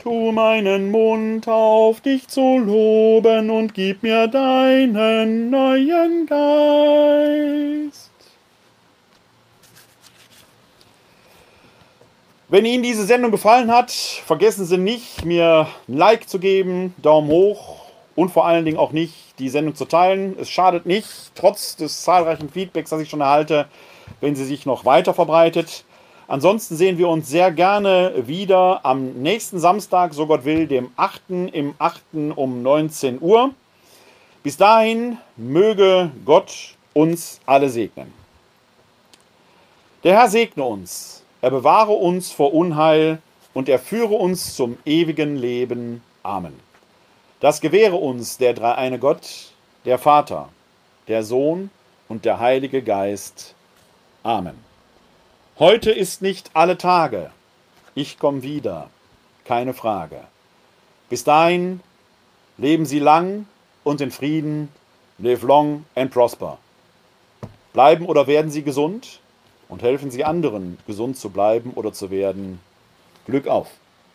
Tu meinen Mund auf, dich zu loben und gib mir deinen neuen Geist. Wenn Ihnen diese Sendung gefallen hat, vergessen Sie nicht, mir ein Like zu geben, Daumen hoch und vor allen Dingen auch nicht, die Sendung zu teilen. Es schadet nicht, trotz des zahlreichen Feedbacks, das ich schon erhalte, wenn sie sich noch weiter verbreitet. Ansonsten sehen wir uns sehr gerne wieder am nächsten Samstag, so Gott will, dem 8. im 8. um 19 Uhr. Bis dahin möge Gott uns alle segnen. Der Herr segne uns, er bewahre uns vor Unheil und er führe uns zum ewigen Leben. Amen. Das gewähre uns der dreieine Gott, der Vater, der Sohn und der Heilige Geist. Amen. Heute ist nicht alle Tage. Ich komme wieder. Keine Frage. Bis dahin leben Sie lang und in Frieden. Live long and prosper. Bleiben oder werden Sie gesund und helfen Sie anderen, gesund zu bleiben oder zu werden. Glück auf!